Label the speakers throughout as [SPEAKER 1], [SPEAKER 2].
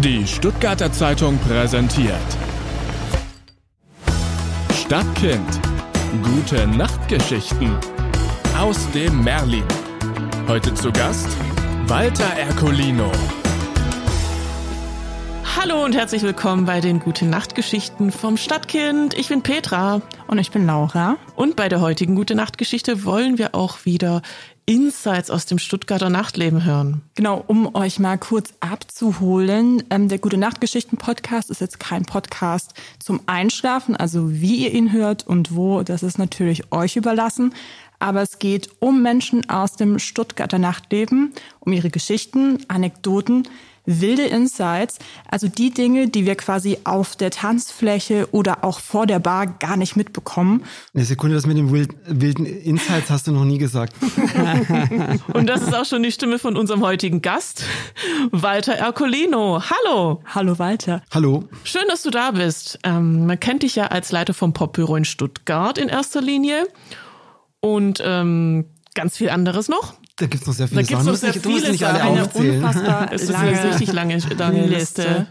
[SPEAKER 1] Die Stuttgarter Zeitung präsentiert Stadtkind. Gute Nachtgeschichten aus dem Merlin. Heute zu Gast Walter Ercolino.
[SPEAKER 2] Hallo und herzlich willkommen bei den Gute Nachtgeschichten vom Stadtkind. Ich bin Petra.
[SPEAKER 3] Und ich bin Laura.
[SPEAKER 2] Und bei der heutigen Gute Nachtgeschichte wollen wir auch wieder Insights aus dem Stuttgarter Nachtleben hören.
[SPEAKER 3] Genau, um euch mal kurz abzuholen. Ähm, der Gute Nachtgeschichten Podcast ist jetzt kein Podcast zum Einschlafen, also wie ihr ihn hört und wo, das ist natürlich euch überlassen. Aber es geht um Menschen aus dem Stuttgarter Nachtleben, um ihre Geschichten, Anekdoten, wilde Insights, also die Dinge, die wir quasi auf der Tanzfläche oder auch vor der Bar gar nicht mitbekommen.
[SPEAKER 4] Eine Sekunde, das mit den wilden Insights hast du noch nie gesagt.
[SPEAKER 2] Und das ist auch schon die Stimme von unserem heutigen Gast, Walter Ercolino. Hallo.
[SPEAKER 3] Hallo Walter.
[SPEAKER 4] Hallo.
[SPEAKER 2] Schön, dass du da bist. Ähm, man kennt dich ja als Leiter vom Popbüro in Stuttgart in erster Linie und ähm, ganz viel anderes noch.
[SPEAKER 4] Da gibt's noch sehr viele
[SPEAKER 2] da gibt's
[SPEAKER 4] Sachen.
[SPEAKER 2] Noch sehr
[SPEAKER 4] du
[SPEAKER 2] viele
[SPEAKER 4] nicht
[SPEAKER 2] Sachen.
[SPEAKER 4] aufzählen.
[SPEAKER 3] Eine unfassbar
[SPEAKER 2] Es ist
[SPEAKER 3] lange,
[SPEAKER 2] eine richtig lange, lange Liste.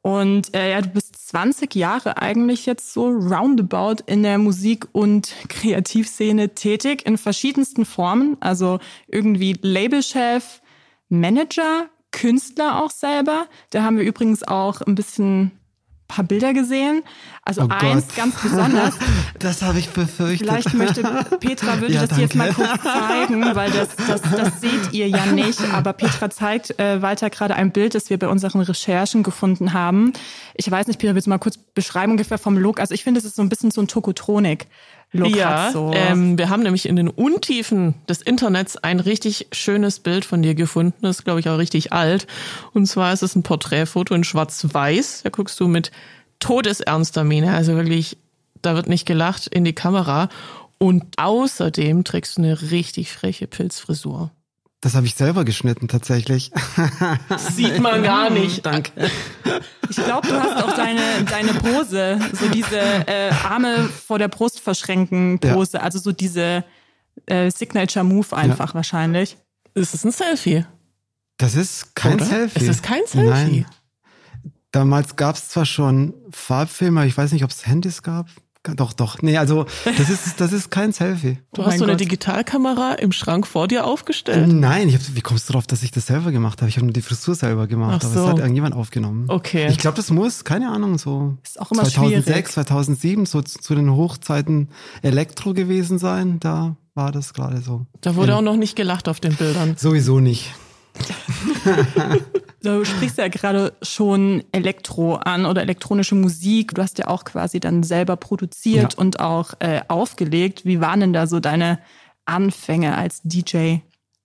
[SPEAKER 3] Und äh, ja, du bist 20 Jahre eigentlich jetzt so roundabout in der Musik- und Kreativszene tätig in verschiedensten Formen. Also irgendwie Labelchef, Manager, Künstler auch selber. Da haben wir übrigens auch ein bisschen paar Bilder gesehen. Also
[SPEAKER 4] Oh
[SPEAKER 3] eins
[SPEAKER 4] Gott.
[SPEAKER 3] ganz besonders.
[SPEAKER 4] Das habe ich befürchtet.
[SPEAKER 3] Vielleicht möchte Petra würde
[SPEAKER 4] Ja,
[SPEAKER 3] das jetzt mal
[SPEAKER 4] danke.
[SPEAKER 3] kurz zeigen, weil das, das, das seht ihr ja nicht. Aber Petra zeigt äh, Walter gerade ein Bild, das wir bei unseren Recherchen gefunden haben. Ich weiß nicht, Petra, willst du mal kurz beschreiben ungefähr vom Look? Also ich finde, es ist so ein bisschen so ein Tokotronik-Look.
[SPEAKER 2] Ja, ähm, wir haben nämlich in den Untiefen des Internets ein richtig schönes Bild von dir gefunden. Das ist, glaube ich, auch richtig alt. Und zwar ist es ein Porträtfoto in Schwarz-Weiß. Da guckst du mit todesernster Miene, also wirklich, da wird nicht gelacht in die Kamera. Und außerdem trägst du eine richtig freche Pilzfrisur.
[SPEAKER 4] Das habe ich selber geschnitten tatsächlich.
[SPEAKER 2] Sieht man gar nicht.
[SPEAKER 4] Danke.
[SPEAKER 3] Ich glaube, du hast auch deine, deine Pose, so diese äh, Arme vor der Brust verschränken Pose, also so diese äh, Signature-Move einfach wahrscheinlich.
[SPEAKER 2] Es ist ein Selfie.
[SPEAKER 4] Das ist kein
[SPEAKER 2] Oder?
[SPEAKER 4] Selfie.
[SPEAKER 2] Es ist kein Selfie.
[SPEAKER 4] Nein. Damals gab es zwar schon Farbfilme, ich weiß nicht, ob es Handys gab. Doch, doch. Nee, also das ist, das ist kein Selfie.
[SPEAKER 2] Du
[SPEAKER 3] Oh
[SPEAKER 2] hast so eine
[SPEAKER 3] Gott.
[SPEAKER 2] Digitalkamera im Schrank vor dir aufgestellt.
[SPEAKER 4] Nein, ich hab, wie kommst du darauf, dass ich das selber gemacht habe? Ich habe nur die Frisur selber gemacht,
[SPEAKER 2] Ach
[SPEAKER 4] aber
[SPEAKER 2] so.
[SPEAKER 4] es hat irgendjemand aufgenommen.
[SPEAKER 2] Okay.
[SPEAKER 4] Ich glaube, das muss, keine Ahnung, so
[SPEAKER 3] Ist auch immer
[SPEAKER 4] 2006,
[SPEAKER 3] schwierig.
[SPEAKER 4] 2007, so zu, zu den Hochzeiten Elektro gewesen sein. Da war das gerade so.
[SPEAKER 2] Da wurde auch noch nicht gelacht auf den Bildern.
[SPEAKER 4] Sowieso nicht.
[SPEAKER 3] Du sprichst ja gerade schon Elektro an oder elektronische Musik. Du hast ja auch quasi dann selber produziert
[SPEAKER 4] Ja.
[SPEAKER 3] und auch äh, aufgelegt. Wie waren denn da so deine Anfänge als DJ?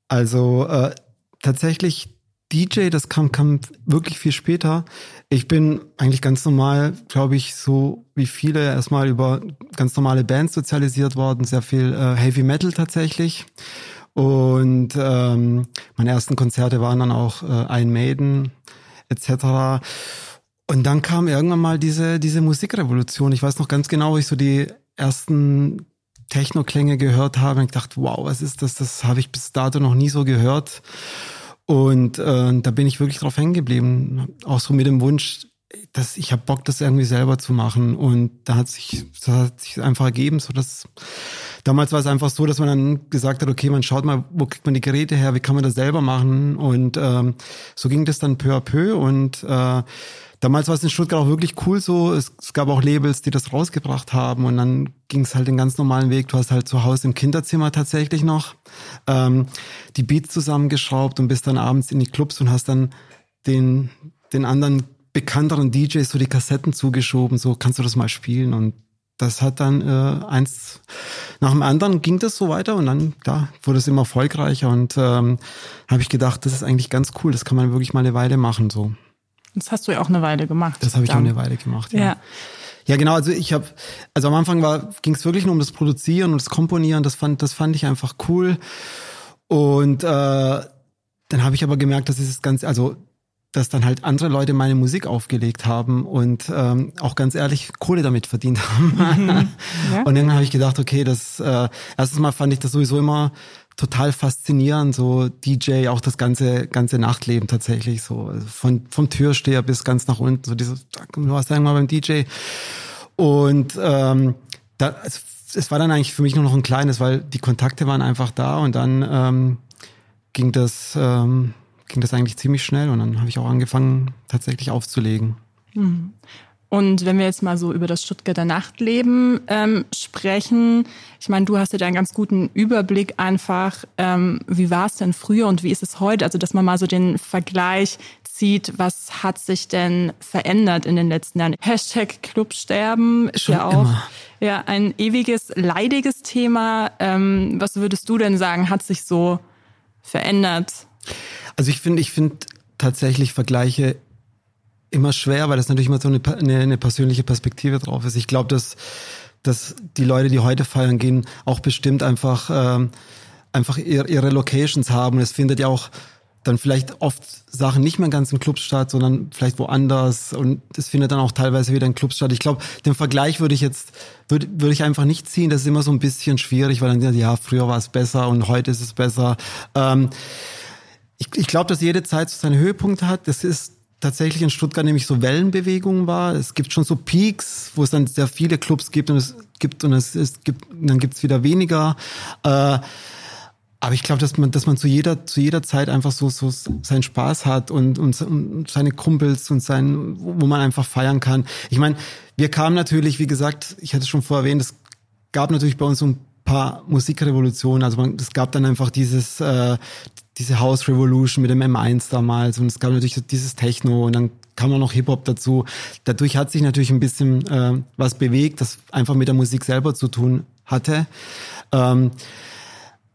[SPEAKER 4] Also äh, tatsächlich DJ, das kam, kam wirklich viel später. Ich bin eigentlich ganz normal, glaube ich, so wie viele erstmal über ganz normale Bands sozialisiert worden, sehr viel äh, Heavy Metal tatsächlich. Und ähm, meine ersten Konzerte waren dann auch äh, Iron Maiden etc. Und dann kam irgendwann mal diese, diese Musikrevolution. Ich weiß noch ganz genau, wo ich so die ersten Techno-Klänge gehört habe und ich dachte, wow, was ist das? Das habe ich bis dato noch nie so gehört. Und äh, da bin ich wirklich drauf hängen geblieben. Auch so mit dem Wunsch, dass ich habe Bock, das irgendwie selber zu machen. Und da hat sich, das hat sich einfach ergeben, so dass damals war es einfach so, dass man dann gesagt hat, okay, man schaut mal, wo kriegt man die Geräte her, wie kann man das selber machen? Und ähm, so ging das dann peu à peu. Und äh, damals war es in Stuttgart auch wirklich cool so. Es, es gab auch Labels, die das rausgebracht haben. Und dann ging es halt den ganz normalen Weg. Du hast halt zu Hause im Kinderzimmer tatsächlich noch ähm, die Beats zusammengeschraubt und bist dann abends in die Clubs und hast dann den, den anderen bekannteren DJs so die Kassetten zugeschoben, so kannst du das mal spielen und das hat dann äh, eins nach dem anderen ging das so weiter und dann da wurde es immer erfolgreicher und ähm, habe ich gedacht, das ist eigentlich ganz cool, das kann man wirklich mal eine Weile machen so.
[SPEAKER 3] Das hast du ja auch eine Weile gemacht.
[SPEAKER 4] Das habe ich auch eine Weile gemacht. Ja.
[SPEAKER 3] Ja.
[SPEAKER 4] Ja, genau. Also ich habe, also am Anfang war, ging es wirklich nur um das Produzieren und das Komponieren. Das fand, das fand ich einfach cool. Und äh, dann habe ich aber gemerkt, dass es ganz, also dass dann halt andere Leute meine Musik aufgelegt haben und ähm, auch ganz ehrlich Kohle damit verdient haben.
[SPEAKER 3] Ja.
[SPEAKER 4] Und dann habe ich gedacht, okay, das äh, erstens mal fand ich das sowieso immer total faszinierend, so DJ, auch das ganze, ganze Nachtleben tatsächlich, so also von, vom Türsteher bis ganz nach unten, so dieses, du warst irgendwann beim DJ. Und ähm, da, es, es war dann eigentlich für mich nur noch ein kleines, weil die Kontakte waren einfach da und dann ähm, ging das ähm, ging das eigentlich ziemlich schnell und dann habe ich auch angefangen tatsächlich aufzulegen.
[SPEAKER 3] Mhm. Und wenn wir jetzt mal so über das Stuttgarter Nachtleben ähm, sprechen, ich meine, du hast ja da einen ganz guten Überblick einfach, ähm, wie war es denn früher und wie ist es heute? Also, dass man mal so den Vergleich zieht, was hat sich denn verändert in den letzten Jahren? Hashtag Clubsterben ist
[SPEAKER 4] Schon
[SPEAKER 3] ja auch
[SPEAKER 4] immer.
[SPEAKER 3] ja ein ewiges, leidiges Thema. Ähm, was würdest du denn sagen, hat sich so verändert?
[SPEAKER 4] Also ich finde, ich finde tatsächlich Vergleiche immer schwer, weil das natürlich immer so eine, eine, eine persönliche Perspektive drauf ist. Ich glaube, dass, dass die Leute, die heute feiern gehen, auch bestimmt einfach, ähm, einfach ihre, ihre Locations haben. Es findet ja auch dann vielleicht oft Sachen nicht mehr ganz in Clubs statt, sondern vielleicht woanders und es findet dann auch teilweise wieder in Clubs statt. Ich glaube, den Vergleich würde ich jetzt, würde, würde ich einfach nicht ziehen. Das ist immer so ein bisschen schwierig, weil dann, ja, früher war es besser und heute ist es besser. Ähm, ich, ich glaube, dass jede Zeit so seine Höhepunkte hat. Das ist tatsächlich in Stuttgart nämlich so Wellenbewegungen war. Es gibt schon so Peaks, wo es dann sehr viele Clubs gibt und es gibt und es, es gibt, dann gibt's wieder weniger. Äh, aber ich glaube, dass man, dass man zu jeder, zu jeder Zeit einfach so, so seinen Spaß hat und, und, und seine Kumpels und sein, wo man einfach feiern kann. Ich meine, wir kamen natürlich, wie gesagt, ich hatte es schon vorher erwähnt, es gab natürlich bei uns so ein paar Musikrevolutionen. Also man, es gab dann einfach dieses, äh, diese House Revolution mit dem M1 damals und es gab natürlich dieses Techno und dann kam auch noch Hip-Hop dazu. Dadurch hat sich natürlich ein bisschen äh, was bewegt, das einfach mit der Musik selber zu tun hatte. Ähm,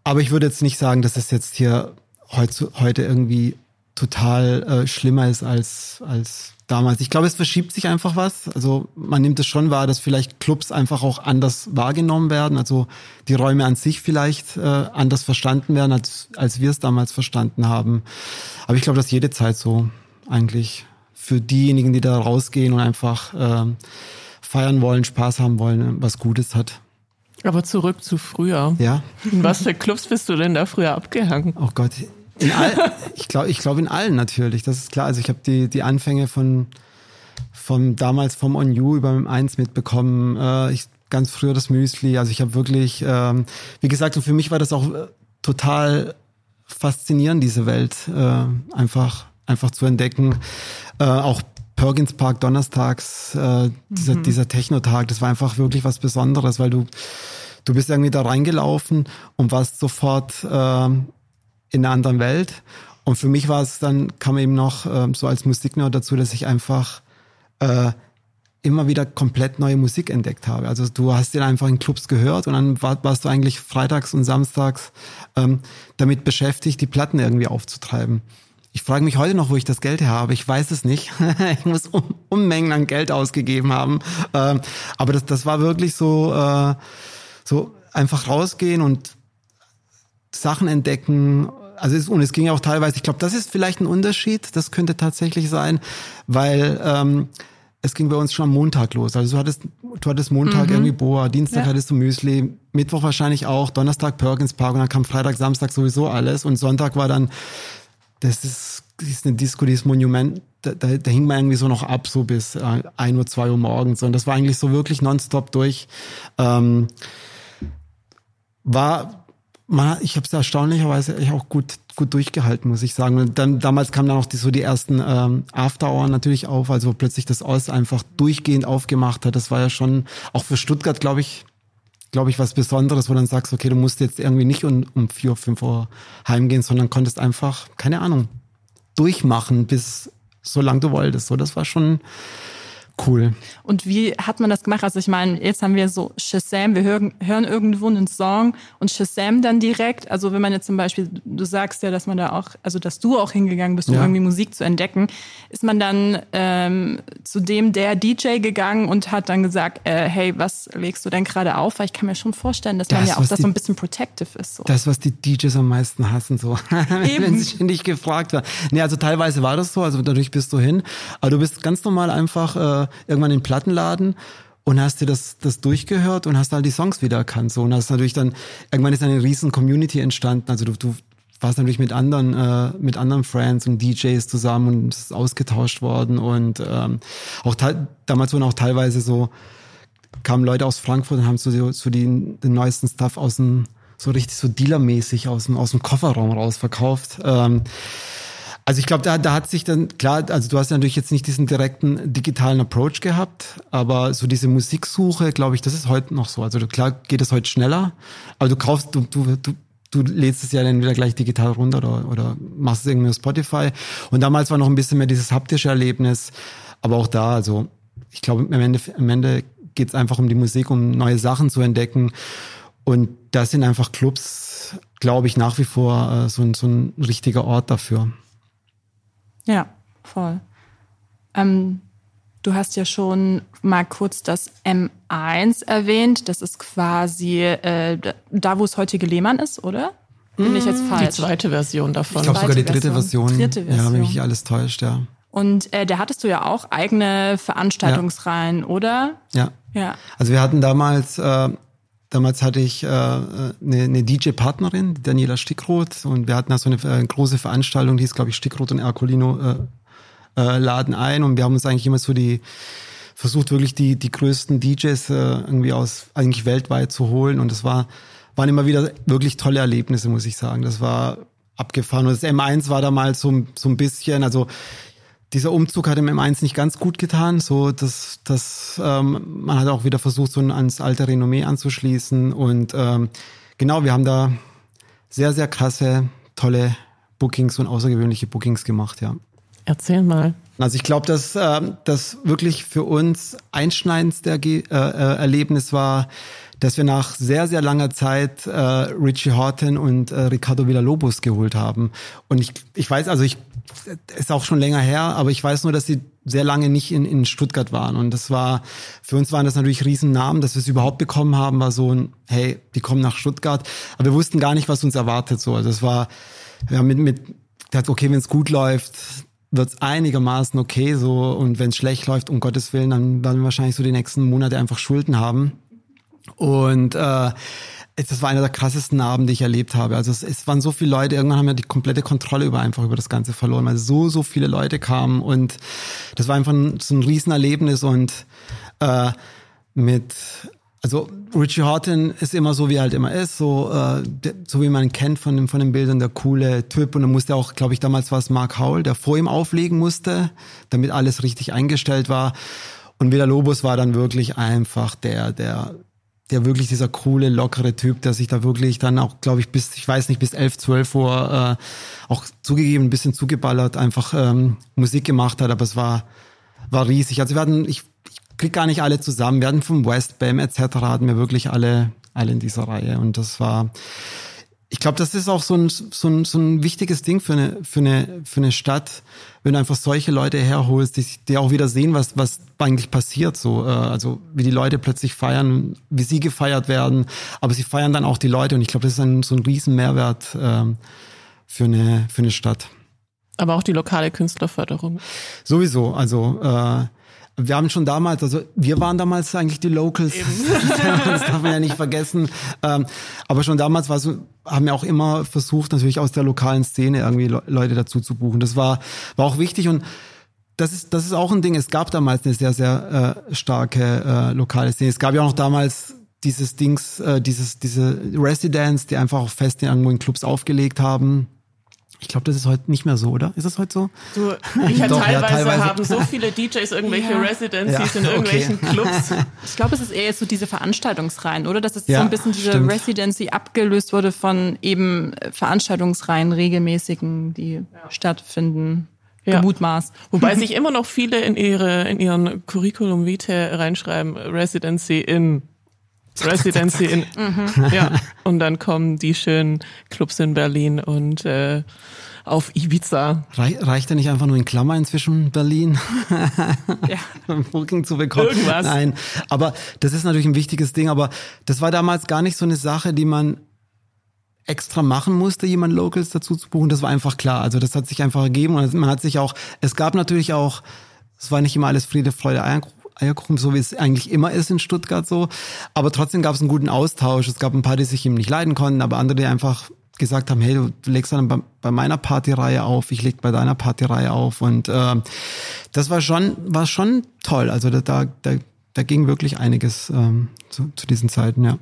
[SPEAKER 4] aber ich würde jetzt nicht sagen, dass es jetzt hier heute, heute irgendwie total äh, schlimmer ist als, als damals. Ich glaube, es verschiebt sich einfach was. Also man nimmt es schon wahr, dass vielleicht Clubs einfach auch anders wahrgenommen werden. Also die Räume an sich vielleicht äh, anders verstanden werden, als, als wir es damals verstanden haben. Aber ich glaube, dass jede Zeit so eigentlich für diejenigen, die da rausgehen und einfach äh, feiern wollen, Spaß haben wollen, was Gutes hat.
[SPEAKER 2] Aber zurück zu früher.
[SPEAKER 4] Ja.
[SPEAKER 2] In was für Clubs bist du denn da früher abgehangen?
[SPEAKER 4] Oh Gott. In all, ich glaube, ich glaube in allen natürlich. Das ist klar. Also ich habe die die Anfänge von vom damals vom On You über dem 1 mitbekommen. Äh, ich ganz früher das Müsli. Also ich habe wirklich, ähm, wie gesagt, und für mich war das auch äh, total faszinierend, diese Welt äh, einfach einfach zu entdecken. Äh, auch Perkins Park donnerstags, äh, dieser, mhm. dieser Technotag, das war einfach wirklich was Besonderes, weil du, du bist irgendwie da reingelaufen und warst sofort äh, in einer anderen Welt. Und für mich war es dann, kam eben noch äh, so als Musiknerd dazu, dass ich einfach äh, immer wieder komplett neue Musik entdeckt habe. Also du hast den einfach in Clubs gehört und dann war, warst du eigentlich freitags und samstags ähm, damit beschäftigt, die Platten irgendwie aufzutreiben. Ich frage mich heute noch, wo ich das Geld her habe. Ich weiß es nicht. ich muss um, Unmengen an Geld ausgegeben haben. Ähm, aber das, das war wirklich so, äh, so einfach rausgehen und Sachen entdecken. Also es, und es ging auch teilweise, ich glaube, das ist vielleicht ein Unterschied. Das könnte tatsächlich sein, weil ähm, es ging bei uns schon am Montag los. Also du hattest, du hattest Montag mhm. irgendwie Boa, Dienstag ja. hattest du Müsli, Mittwoch wahrscheinlich auch, Donnerstag Perkins Park und dann kam Freitag, Samstag sowieso alles und Sonntag war dann das ist, das ist eine Disco, die ist Monument, da, da, da hing man irgendwie so noch ab, so bis äh, 1 Uhr, 2 Uhr morgens. Und das war eigentlich so wirklich nonstop durch. Ähm, war, man, ich habe es erstaunlicherweise auch gut, gut durchgehalten, muss ich sagen. Und dann, damals kamen dann auch die, so die ersten ähm, After-Hour natürlich auf, also plötzlich das Ost einfach durchgehend aufgemacht hat. Das war ja schon, auch für Stuttgart, glaube ich, glaube ich, was Besonderes, wo dann sagst, okay, du musst jetzt irgendwie nicht um, um vier, fünf Uhr heimgehen, sondern konntest einfach, keine Ahnung, durchmachen, bis so lang du wolltest. So, das war schon, Cool.
[SPEAKER 3] Und wie hat man das gemacht? Also ich meine, jetzt haben wir so Shazam, wir hören, hören irgendwo einen Song und Shazam dann direkt. Also wenn man jetzt zum Beispiel, du sagst ja, dass man da auch, also dass du auch hingegangen bist, um ja. irgendwie Musik zu entdecken, ist man dann ähm, zu dem der DJ gegangen und hat dann gesagt, äh, hey, was legst du denn gerade auf? Weil ich kann mir schon vorstellen, dass das, man ja auch das die, so ein bisschen protective ist. So.
[SPEAKER 4] Das, was die DJs am meisten hassen, so. wenn sie ständig gefragt werden. Nee, also teilweise war das so, also dadurch bist du hin, aber du bist ganz normal einfach äh, irgendwann in den Plattenladen und hast dir das, das durchgehört und hast halt die Songs wieder erkannt. So. Und hast natürlich dann, irgendwann ist eine riesen Community entstanden. Also du, du warst natürlich mit anderen, äh, mit anderen Friends und DJs zusammen und es ist ausgetauscht worden. Und ähm, auch damals wurden auch teilweise so, kamen Leute aus Frankfurt und haben so, so die, den neuesten Stuff aus dem, so richtig so dealermäßig aus dem, aus dem Kofferraum raus verkauft. Ähm, also ich glaube, da, da hat sich dann, klar, also du hast ja natürlich jetzt nicht diesen direkten digitalen Approach gehabt, aber so diese Musiksuche, glaube ich, das ist heute noch so. Also klar geht es heute schneller, aber du kaufst, du, du, du, du lädst es ja dann wieder gleich digital runter oder, oder machst es irgendwie auf Spotify. Und damals war noch ein bisschen mehr dieses haptische Erlebnis, aber auch da, also ich glaube, am Ende, am Ende geht es einfach um die Musik, um neue Sachen zu entdecken. Und das sind einfach Clubs, glaube ich, nach wie vor äh, so, ein, so ein richtiger Ort dafür.
[SPEAKER 3] Ja, voll. Ähm, du hast ja schon mal kurz das M1 erwähnt. Das ist quasi äh, da, wo es heutige Lehmann ist, oder? Bin ich jetzt mm, falsch?
[SPEAKER 2] Die zweite Version davon.
[SPEAKER 4] Ich glaube sogar die dritte Version. Version. Dritte Version. Ja, wenn mich alles täuscht, ja.
[SPEAKER 3] Und äh, da hattest du ja auch eigene Veranstaltungsreihen, ja. oder?
[SPEAKER 4] Ja. Ja. Also wir hatten damals äh, Damals hatte ich äh, eine, eine DJ-Partnerin, Daniela Stickroth, und wir hatten da so eine äh, große Veranstaltung, die ist, glaube ich, Stickroth und Ercolino äh, äh, laden ein. Und wir haben uns eigentlich immer so die versucht, wirklich die, die größten DJs äh, irgendwie aus eigentlich weltweit zu holen. Und das war, waren immer wieder wirklich tolle Erlebnisse, muss ich sagen. Das war abgefahren. Und das M1 war damals so, so ein bisschen, also dieser Umzug hat im M1 nicht ganz gut getan. So, dass, dass ähm, man hat auch wieder versucht, so ans alte Renommee anzuschließen. Und ähm, genau, wir haben da sehr, sehr krasse, tolle Bookings und außergewöhnliche Bookings gemacht, ja.
[SPEAKER 2] Erzähl mal.
[SPEAKER 4] Also ich glaube, dass äh, das wirklich für uns einschneidendste äh, äh, Erlebnis war, dass wir nach sehr, sehr langer Zeit äh, Richie Horton und äh, Ricardo Villalobos geholt haben. Und ich, ich weiß, also ich ist auch schon länger her, aber ich weiß nur, dass sie sehr lange nicht in, in Stuttgart waren. Und das war, für uns waren das natürlich Riesennamen, dass wir es überhaupt bekommen haben, war so ein, hey, die kommen nach Stuttgart. Aber wir wussten gar nicht, was uns erwartet. So, also es war, ja, mit, mit, okay, wenn es gut läuft, wird es einigermaßen okay so. Und wenn es schlecht läuft, um Gottes Willen, dann werden wir wahrscheinlich so die nächsten Monate einfach Schulden haben. Und äh, das war einer der krassesten Abende, die ich erlebt habe. Also es, es waren so viele Leute, irgendwann haben wir die komplette Kontrolle über einfach über das Ganze verloren, weil so, so viele Leute kamen und das war einfach ein, so ein Riesenerlebnis und äh, mit also Richie Horton ist immer so, wie er halt immer ist, so, äh, so wie man ihn kennt von, den, von den Bildern, der coole Typ. Und dann musste auch, glaube ich, damals war es Mark Howell, der vor ihm auflegen musste, damit alles richtig eingestellt war. Und Villa Lobos war dann wirklich einfach der, der der wirklich dieser coole, lockere Typ, der sich da wirklich dann auch, glaube ich, bis, ich weiß nicht, bis 11, 12 Uhr äh, auch zugegeben, ein bisschen zugeballert, einfach ähm, Musik gemacht hat, aber es war, war riesig. Also wir hatten, ich krieg gar nicht alle zusammen, wir hatten vom West Bam etc. hatten wir wirklich alle, alle in dieser Reihe und das war, ich glaube, das ist auch so ein, so, ein, so ein wichtiges Ding für eine, für, eine, für eine Stadt, wenn du einfach solche Leute herholst, die, die auch wieder sehen, was, was eigentlich passiert. So, äh, also wie die Leute plötzlich feiern, wie sie gefeiert werden, aber sie feiern dann auch die Leute und ich glaube, das ist ein, so ein riesen Mehrwert ähm, für, eine, für eine Stadt.
[SPEAKER 2] Aber auch die lokale Künstlerförderung.
[SPEAKER 4] Sowieso, also äh, wir haben schon damals, also wir waren damals eigentlich die Locals. das darf man ja nicht vergessen. Ähm, aber schon damals war so, haben wir auch immer versucht, natürlich aus der lokalen Szene irgendwie Leute dazu zu buchen. Das war, war auch wichtig und das ist, das ist auch ein Ding. Es gab damals eine sehr, sehr äh, starke äh, lokale Szene. Es gab ja auch noch damals dieses Dings, äh, dieses, diese Residents, die einfach auch fest irgendwo in Clubs aufgelegt haben. Ich glaube, das ist heute nicht mehr so, oder? Ist das heute so?
[SPEAKER 2] Du, Richard, Doch, teilweise, ja, teilweise, haben so viele DJs irgendwelche ja. Residencies ja, in irgendwelchen okay. Clubs.
[SPEAKER 3] Ich glaube, es ist eher jetzt so diese Veranstaltungsreihen, oder? Dass es ja, so ein bisschen diese stimmt. Residency abgelöst wurde von eben Veranstaltungsreihen, regelmäßigen, die stattfinden. Ja. Gemutmaßt.
[SPEAKER 2] Wobei sich immer noch viele in ihre in ihren Curriculum Vitae reinschreiben Residency in Residency in. Mhm. Ja. Und dann kommen die schönen Clubs in Berlin und äh, auf Ibiza.
[SPEAKER 4] reicht ja nicht einfach nur in Klammer inzwischen Berlin, ja. um Booking zu bekommen? Irgendwas. Nein, aber das ist natürlich ein wichtiges Ding, aber das war damals gar nicht so eine Sache, die man extra machen musste, jemand Locals dazu zu buchen. Das war einfach klar. Also das hat sich einfach ergeben und man hat sich auch, es gab natürlich auch, es war nicht immer alles Friede, Freude, Eierkuchen, so wie es eigentlich immer ist in Stuttgart so. Aber trotzdem gab es einen guten Austausch. Es gab ein paar, die sich ihm nicht leiden konnten, aber andere, die einfach gesagt haben, hey, du legst dann bei, bei meiner Partyreihe auf, ich leg bei deiner Partyreihe auf. Und äh, das war schon, war schon toll. Also da, da, da, da ging wirklich einiges ähm, zu, zu diesen Zeiten, ja.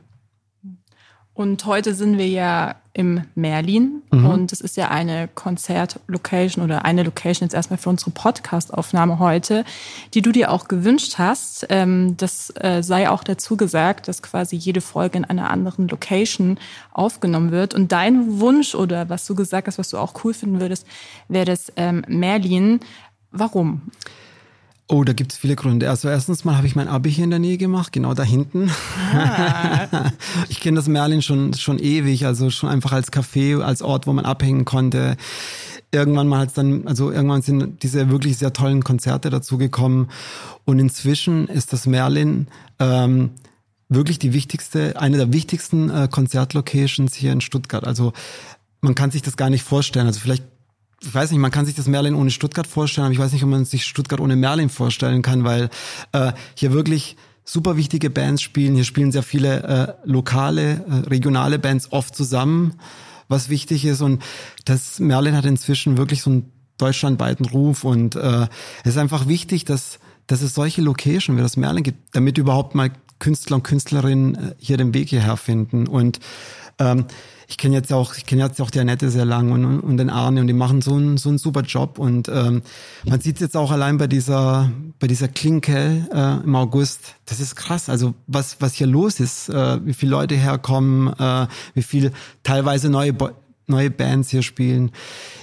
[SPEAKER 3] Und heute sind wir ja im Merlin mhm. und es ist ja eine Konzertlocation oder eine Location jetzt erstmal für unsere Podcast-Aufnahme heute, die du dir auch gewünscht hast. Ähm, das äh, sei auch dazu gesagt, dass quasi jede Folge in einer anderen Location aufgenommen wird. Und dein Wunsch oder was du gesagt hast, was du auch cool finden würdest, wäre das ähm, Merlin. Warum?
[SPEAKER 4] Oh, da gibt es viele Gründe. Also erstens mal habe ich mein Abi hier in der Nähe gemacht, genau da hinten. Ah. ich kenne das Merlin schon schon ewig, also schon einfach als Café, als Ort, wo man abhängen konnte. Irgendwann mal hat dann, also irgendwann sind diese wirklich sehr tollen Konzerte dazugekommen und inzwischen ist das Merlin ähm, wirklich die wichtigste, eine der wichtigsten äh, Konzertlocations hier in Stuttgart. Also man kann sich das gar nicht vorstellen. Also vielleicht ich weiß nicht, man kann sich das Merlin ohne Stuttgart vorstellen, aber ich weiß nicht, ob man sich Stuttgart ohne Merlin vorstellen kann, weil äh, hier wirklich super wichtige Bands spielen. Hier spielen sehr viele äh, lokale, äh, regionale Bands oft zusammen, was wichtig ist. Und das Merlin hat inzwischen wirklich so einen deutschlandweiten Ruf und äh, es ist einfach wichtig, dass, dass es solche Location wie das Merlin gibt, damit überhaupt mal Künstler und Künstlerinnen äh, hier den Weg hierher finden. Und ähm, ich kenne jetzt auch, ich kenne jetzt auch die Annette sehr lang und, und den Arne und die machen so einen, so einen super Job und ähm, man sieht jetzt auch allein bei dieser, bei dieser Klinke äh, im August, das ist krass, also was, was hier los ist, äh, wie viele Leute herkommen, äh, wie viel teilweise neue, neue Bands hier spielen.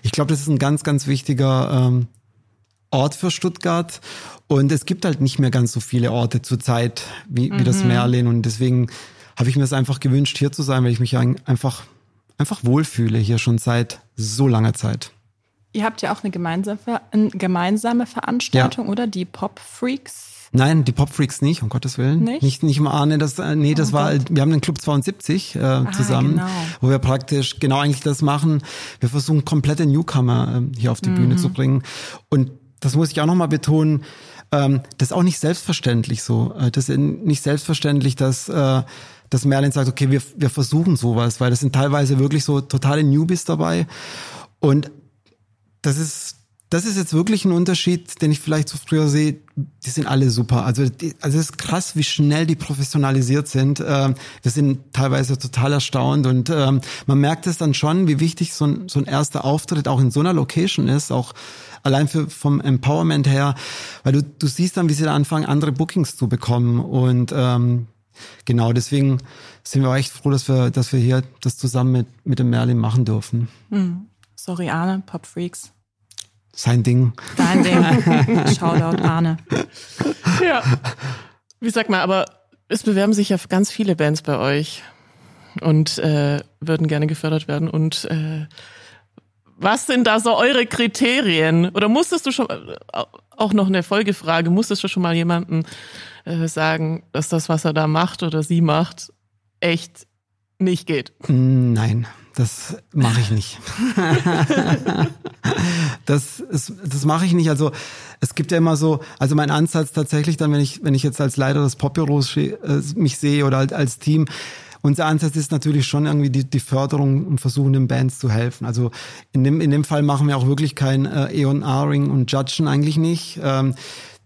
[SPEAKER 4] Ich glaube, das ist ein ganz, ganz wichtiger ähm, Ort für Stuttgart und es gibt halt nicht mehr ganz so viele Orte zurzeit wie, wie mhm. das Merlin und deswegen habe ich mir es einfach gewünscht, hier zu sein, weil ich mich einfach einfach wohlfühle hier schon seit so langer Zeit.
[SPEAKER 3] Ihr habt ja auch eine gemeinsame, eine gemeinsame Veranstaltung, ja. oder? Die Pop Freaks.
[SPEAKER 4] Nein, die Pop Freaks nicht, um Gottes Willen. Nicht? Nicht, nicht mal Arne, das, äh, nee, das oh war, Gott. wir haben den Club 72 äh, ah, zusammen, genau. wo wir praktisch genau eigentlich das machen. Wir versuchen komplette Newcomer äh, hier auf die mhm. Bühne zu bringen. Und das muss ich auch nochmal betonen, ähm, das ist auch nicht selbstverständlich so. Äh, das ist nicht selbstverständlich, dass äh, dass Merlin sagt, okay, wir, wir versuchen sowas, weil das sind teilweise wirklich so totale Newbies dabei. Und das ist, das ist jetzt wirklich ein Unterschied, den ich vielleicht so früher sehe. Die sind alle super. Also, die, also es ist krass, wie schnell die professionalisiert sind. Ähm, wir sind teilweise total erstaunt und ähm, man merkt es dann schon, wie wichtig so ein, so ein erster Auftritt auch in so einer Location ist, auch allein für, vom Empowerment her, weil du, du siehst dann, wie sie da anfangen, andere Bookings zu bekommen und ähm, genau, deswegen sind wir auch echt froh, dass wir, dass wir hier das zusammen mit, mit dem Merlin machen dürfen.
[SPEAKER 3] Mhm. Sorry, Arne, Pop Freaks.
[SPEAKER 4] Sein Ding.
[SPEAKER 3] Dein Ding. Shoutout, Arne.
[SPEAKER 2] Ja. Wie sag mal, aber es bewerben sich ja ganz viele Bands bei euch und äh, würden gerne gefördert werden. Und äh, was sind da so eure Kriterien? Oder musstest du schon, äh, auch noch eine Folgefrage, musstest du schon mal jemanden äh, sagen, dass das, was er da macht oder sie macht, echt nicht geht.
[SPEAKER 4] Nein, das mache ich nicht. das ist, das mache ich nicht. Also es gibt ja immer so, also mein Ansatz tatsächlich dann, wenn ich, wenn ich jetzt als Leiter des Popbüros äh, mich sehe oder halt als Team, unser Ansatz ist natürlich schon irgendwie die, die Förderung und versuchen den Bands zu helfen. Also in dem, in dem Fall machen wir auch wirklich kein äh, E&R-Ring und Judgen eigentlich nicht. Ähm,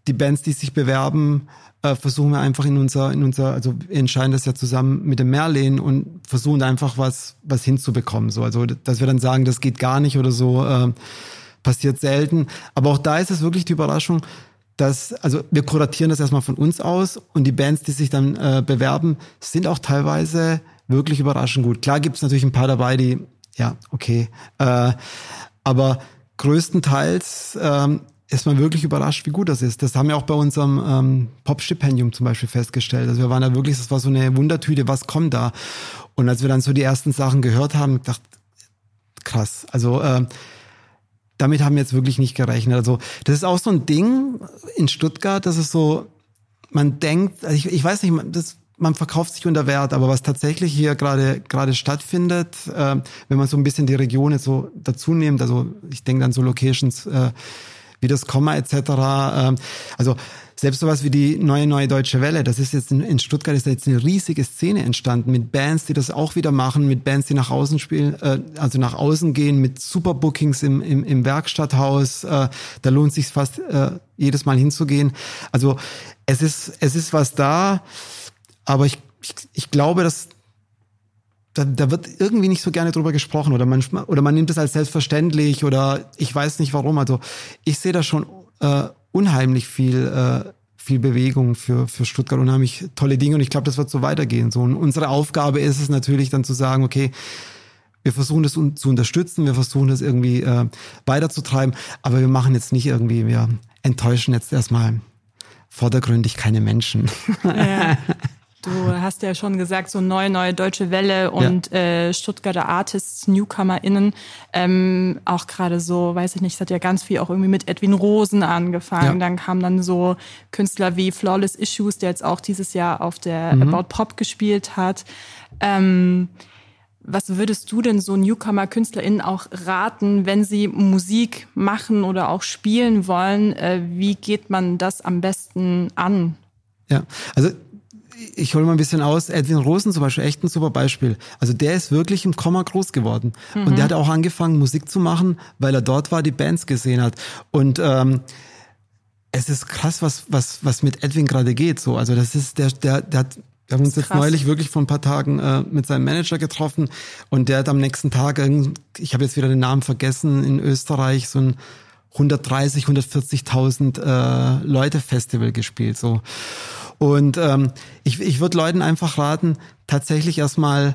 [SPEAKER 4] die Bands, die sich bewerben, äh, versuchen wir einfach in unser, in unser, also wir entscheiden das ja zusammen mit dem Merlin und versuchen einfach was, was hinzubekommen. So, also, dass wir dann sagen, das geht gar nicht oder so, äh, passiert selten. Aber auch da ist es wirklich die Überraschung, dass, also wir kuratieren das erstmal von uns aus und die Bands, die sich dann äh, bewerben, sind auch teilweise wirklich überraschend gut. Klar gibt es natürlich ein paar dabei, die, ja, okay. Äh, aber größtenteils ähm, ist man wirklich überrascht, wie gut das ist. Das haben wir auch bei unserem ähm, Pop-Stipendium zum Beispiel festgestellt. Also wir waren da wirklich, das war so eine Wundertüte, was kommt da? Und als wir dann so die ersten Sachen gehört haben, dachte krass. Also äh, damit haben wir jetzt wirklich nicht gerechnet. Also das ist auch so ein Ding in Stuttgart, das ist so, man denkt, also ich, ich weiß nicht, das, man verkauft sich unter Wert, aber was tatsächlich hier gerade gerade stattfindet, äh, wenn man so ein bisschen die Region jetzt so dazu nimmt, also ich denke an so Locations äh, wie das Komma etc. Ähm, also selbst sowas wie die neue neue deutsche Welle, das ist jetzt in, in Stuttgart ist da jetzt eine riesige Szene entstanden mit Bands, die das auch wieder machen, mit Bands, die nach außen spielen, äh, also nach außen gehen, mit Super Bookings im, im, im Werkstatthaus. Äh, da lohnt sich fast äh, jedes Mal hinzugehen. Also es ist es ist was da, aber ich ich, ich glaube, dass da, da wird irgendwie nicht so gerne drüber gesprochen oder man oder man nimmt es als selbstverständlich oder ich weiß nicht warum. Also ich sehe da schon äh, unheimlich viel, äh, viel Bewegung für, für Stuttgart, unheimlich tolle Dinge und ich glaube, das wird so weitergehen. So, und unsere Aufgabe ist es natürlich dann zu sagen, okay, wir versuchen das zu unterstützen, wir versuchen das irgendwie äh, weiterzutreiben, aber wir machen jetzt nicht irgendwie, wir enttäuschen jetzt erstmal vordergründig keine Menschen.
[SPEAKER 3] Ja. Du hast ja schon gesagt, so neue, neue deutsche Welle und ja. äh, Stuttgarter Artists, NewcomerInnen, ähm, auch gerade so, weiß ich nicht, es hat ja ganz viel auch irgendwie mit Edwin Rosen angefangen. Ja. Dann kamen dann so Künstler wie Flawless Issues, der jetzt auch dieses Jahr auf der mhm. About Pop gespielt hat. Ähm, was würdest du denn so Newcomer-KünstlerInnen auch raten, wenn sie Musik machen oder auch spielen wollen? Äh, wie geht man das am besten an?
[SPEAKER 4] Ja, also ich hole mal ein bisschen aus. Edwin Rosen zum Beispiel, echt ein super Beispiel. Also der ist wirklich im Komma groß geworden. Mhm. Und der hat auch angefangen, Musik zu machen, weil er dort war, die Bands gesehen hat. Und ähm, es ist krass, was, was, was mit Edwin gerade geht. So, also das ist, der, der, der hat wir haben uns jetzt neulich wirklich vor ein paar Tagen äh, mit seinem Manager getroffen und der hat am nächsten Tag, ich habe jetzt wieder den Namen vergessen, in Österreich so ein 130, 140.000 äh, Leute Festival gespielt. So. Und ähm, ich, ich würde Leuten einfach raten, tatsächlich erstmal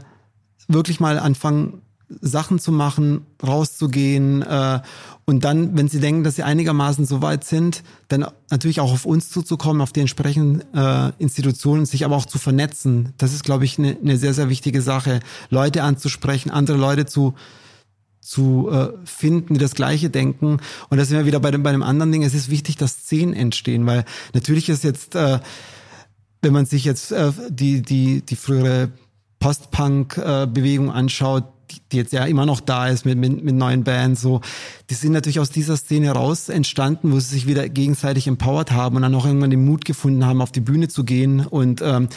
[SPEAKER 4] wirklich mal anfangen, Sachen zu machen, rauszugehen äh, und dann, wenn sie denken, dass sie einigermaßen so weit sind, dann natürlich auch auf uns zuzukommen, auf die entsprechenden äh, Institutionen, sich aber auch zu vernetzen. Das ist, glaube ich, eine ne sehr, sehr wichtige Sache. Leute anzusprechen, andere Leute zu zu äh, finden, die das Gleiche denken. Und da sind wir wieder bei dem, bei dem anderen Ding. Es ist wichtig, dass Szenen entstehen, weil natürlich ist jetzt äh, wenn man sich jetzt äh, die, die, die frühere Post-Punk-Bewegung anschaut, die, die jetzt ja immer noch da ist mit, mit, mit neuen Bands, so, die sind natürlich aus dieser Szene raus entstanden, wo sie sich wieder gegenseitig empowered haben und dann auch irgendwann den Mut gefunden haben, auf die Bühne zu gehen und ähm,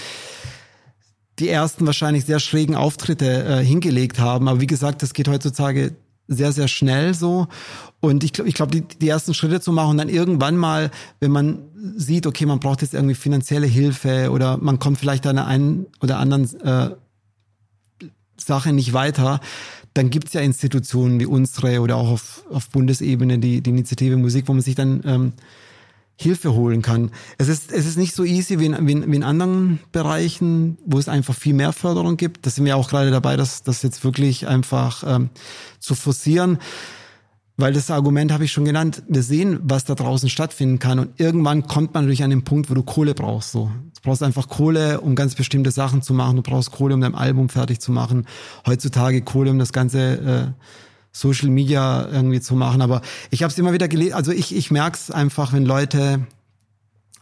[SPEAKER 4] die ersten wahrscheinlich sehr schrägen Auftritte äh, hingelegt haben. Aber wie gesagt, das geht heutzutage sehr, sehr schnell so. Und ich glaube, ich glaube, die, die ersten Schritte zu machen und dann irgendwann mal, wenn man sieht, okay, man braucht jetzt irgendwie finanzielle Hilfe oder man kommt vielleicht an einer einen oder anderen äh, Sache nicht weiter, dann gibt's ja Institutionen wie unsere oder auch auf, auf Bundesebene die, die Initiative Musik, wo man sich dann ähm, Hilfe holen kann. Es ist, es ist nicht so easy wie in, wie, in, wie in anderen Bereichen, wo es einfach viel mehr Förderung gibt. Da sind wir auch gerade dabei, das, das jetzt wirklich einfach ähm, zu forcieren. Weil das Argument habe ich schon genannt. Wir sehen, was da draußen stattfinden kann. Und irgendwann kommt man natürlich an den Punkt, wo du Kohle brauchst. So. Du brauchst einfach Kohle, um ganz bestimmte Sachen zu machen. Du brauchst Kohle, um dein Album fertig zu machen. Heutzutage Kohle, um das ganze äh, Social Media irgendwie zu machen. Aber ich habe es immer wieder gelesen, also ich, ich merke es einfach, wenn Leute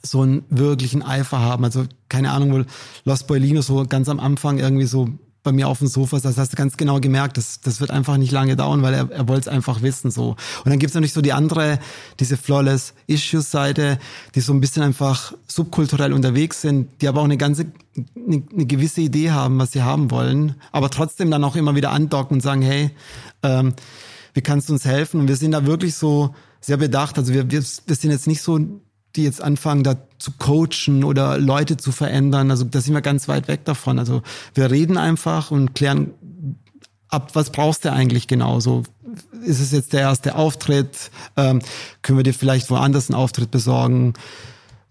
[SPEAKER 4] so einen wirklichen Eifer haben. Also keine Ahnung, wo Los Boilino so ganz am Anfang irgendwie so bei mir auf dem Sofa, das hast du ganz genau gemerkt, das, das wird einfach nicht lange dauern, weil er, er wollte es einfach wissen so. Und dann gibt's natürlich so die andere, diese Flawless Issues Seite, die so ein bisschen einfach subkulturell unterwegs sind, die aber auch eine ganze, eine, eine gewisse Idee haben, was sie haben wollen, aber trotzdem dann auch immer wieder andocken und sagen, hey, ähm, wie kannst du uns helfen? Und wir sind da wirklich so sehr bedacht. Also wir, wir, wir sind jetzt nicht so die jetzt anfangen, da zu coachen oder Leute zu verändern. Also da sind wir ganz weit weg davon. Also wir reden einfach und klären ab, was brauchst du eigentlich genau? So, ist es jetzt der erste Auftritt? Ähm, können wir dir vielleicht woanders einen Auftritt besorgen?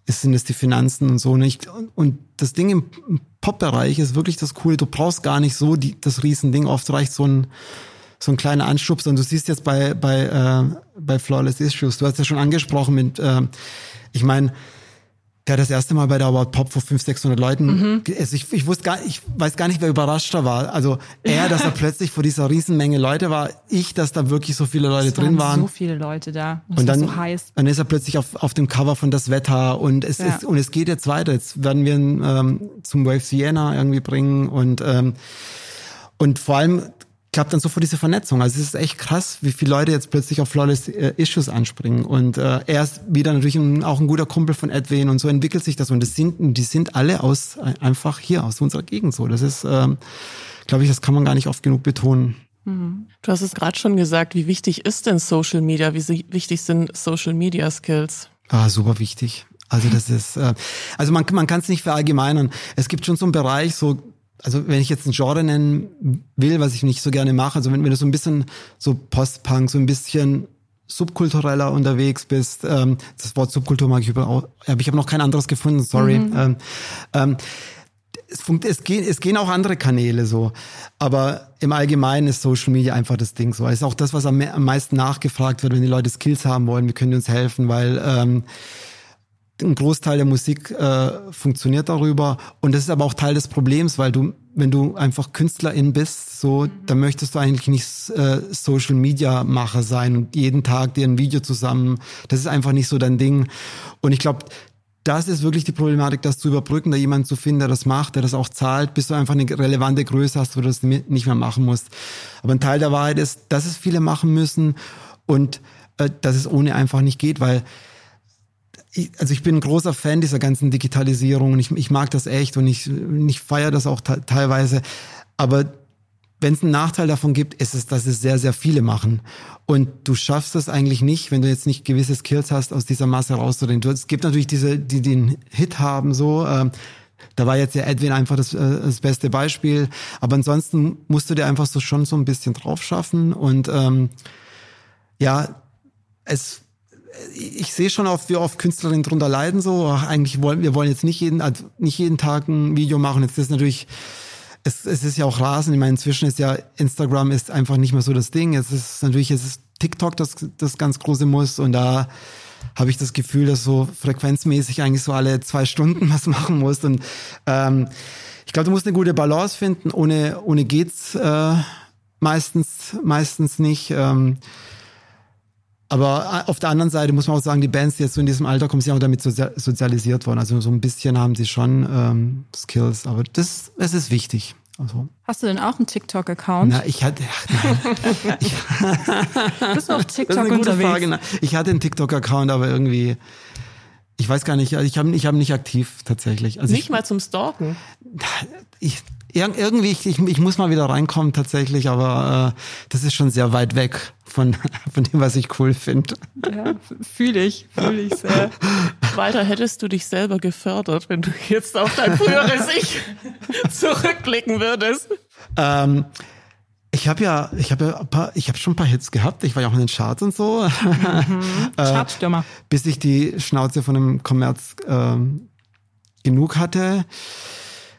[SPEAKER 4] Ist, sind es die Finanzen und so nicht? Und das Ding im Pop-Bereich ist wirklich das Coole. Du brauchst gar nicht so die, das Riesending. Oft reicht so ein so ein kleiner Anschubs. Und du siehst jetzt bei bei äh, bei Flawless Issues, du hast ja schon angesprochen mit äh, ich meine, der das erste Mal bei der Award Pop vor 500, 600 Leuten. Mhm. Also ich, ich wusste gar, ich weiß gar nicht, wer überraschter war. Also er, dass er plötzlich vor dieser Riesenmenge Leute war. Ich, dass da wirklich so viele Leute
[SPEAKER 3] es
[SPEAKER 4] drin waren.
[SPEAKER 3] So viele Leute da.
[SPEAKER 4] Das und dann, so heiß. dann ist er plötzlich auf, auf dem Cover von das Wetter und es ja. ist und es geht jetzt weiter. Jetzt werden wir ihn ähm, zum Wave Siena irgendwie bringen und ähm, und vor allem klappt dann sofort diese Vernetzung. Also es ist echt krass, wie viele Leute jetzt plötzlich auf Flawless äh, Issues anspringen. Und äh, er ist wieder natürlich ein, auch ein guter Kumpel von Edwin und so entwickelt sich das. Und das sind, die sind alle aus äh, einfach hier, aus unserer Gegend so. Das ist, ähm, glaube ich, das kann man gar nicht oft genug betonen.
[SPEAKER 2] Mhm. Du hast es gerade schon gesagt, wie wichtig ist denn Social Media? Wie wichtig sind Social Media Skills?
[SPEAKER 4] Ah, super wichtig. Also das ist, äh, also man, man kann es nicht verallgemeinern. Es gibt schon so einen Bereich, so also wenn ich jetzt ein Genre nennen will, was ich nicht so gerne mache, also wenn, wenn du so ein bisschen so Postpunk, so ein bisschen subkultureller unterwegs bist, ähm, das Wort Subkultur mag ich überhaupt, aber ich habe noch kein anderes gefunden, sorry. Mhm. Ähm, ähm, es, es, gehen, es gehen auch andere Kanäle so, aber im Allgemeinen ist Social Media einfach das Ding so. Es ist auch das, was am, am meisten nachgefragt wird, wenn die Leute Skills haben wollen, wie können die uns helfen, weil ähm, ein Großteil der Musik äh, funktioniert darüber und das ist aber auch Teil des Problems, weil du, wenn du einfach Künstlerin bist, so, dann möchtest du eigentlich nicht äh, Social Media Macher sein und jeden Tag dir ein Video zusammen. Das ist einfach nicht so dein Ding. Und ich glaube, das ist wirklich die Problematik, das zu überbrücken, da jemanden zu finden, der das macht, der das auch zahlt, bis du einfach eine relevante Größe hast, wo du das nicht mehr machen musst. Aber ein Teil der Wahrheit ist, dass es viele machen müssen und äh, dass es ohne einfach nicht geht, weil ich, also ich bin ein großer Fan dieser ganzen Digitalisierung und ich, ich mag das echt und ich, ich feiere das auch teilweise. Aber wenn es einen Nachteil davon gibt, ist es, dass es sehr, sehr viele machen. Und du schaffst es eigentlich nicht, wenn du jetzt nicht gewisse Skills hast, aus dieser Masse rauszudrehen. Es gibt natürlich diese, die den Hit haben, so. Ähm, da war jetzt ja Edwin einfach das, äh, das beste Beispiel. Aber ansonsten musst du dir einfach so schon so ein bisschen drauf schaffen. Und ähm, ja, es ich sehe schon oft, wie oft Künstlerinnen drunter leiden, so, ach, eigentlich wollen, wir wollen jetzt nicht jeden, also nicht jeden Tag ein Video machen. Jetzt ist natürlich, es, es ist ja auch Rasen. Ich meine, inzwischen ist ja, Instagram ist einfach nicht mehr so das Ding. Es ist natürlich, es ist TikTok das, das ganz große Muss und da habe ich das Gefühl, dass so frequenzmäßig eigentlich so alle zwei Stunden was machen musst und ähm, ich glaube, du musst eine gute Balance finden. Ohne, ohne geht's äh, meistens, meistens nicht. Ähm, aber äh, auf der anderen Seite muss man auch sagen, die Bands, die jetzt so in diesem Alter kommen, sind auch damit sozialisiert worden. Also so ein bisschen haben sie schon ähm, Skills, aber das, das ist wichtig. Also.
[SPEAKER 3] Hast du denn auch einen TikTok-Account?
[SPEAKER 4] Na, ich hatte. Ach,
[SPEAKER 3] ich, Bist du auf TikTok das ist eine gute unterwegs? Frage.
[SPEAKER 4] Ich hatte einen TikTok-Account, aber irgendwie. Ich weiß gar nicht, ich habe ich hab nicht aktiv tatsächlich.
[SPEAKER 2] Also nicht ich, mal zum Stalken.
[SPEAKER 4] Ich, irgendwie, ich, ich, ich muss mal wieder reinkommen tatsächlich, aber äh, das ist schon sehr weit weg von, von dem, was ich cool finde.
[SPEAKER 3] Ja, fühle ich, fühle ich sehr.
[SPEAKER 2] Walter, hättest du dich selber gefördert, wenn du jetzt auf dein früheres Ich zurückblicken würdest?
[SPEAKER 4] Ähm, ich habe ja, ich habe ja paar, ich habe schon ein paar Hits gehabt. Ich war ja auch in den Charts und so. Mhm.
[SPEAKER 3] äh, Chartstürmer.
[SPEAKER 4] Bis ich die Schnauze von dem Kommerz ähm, genug hatte.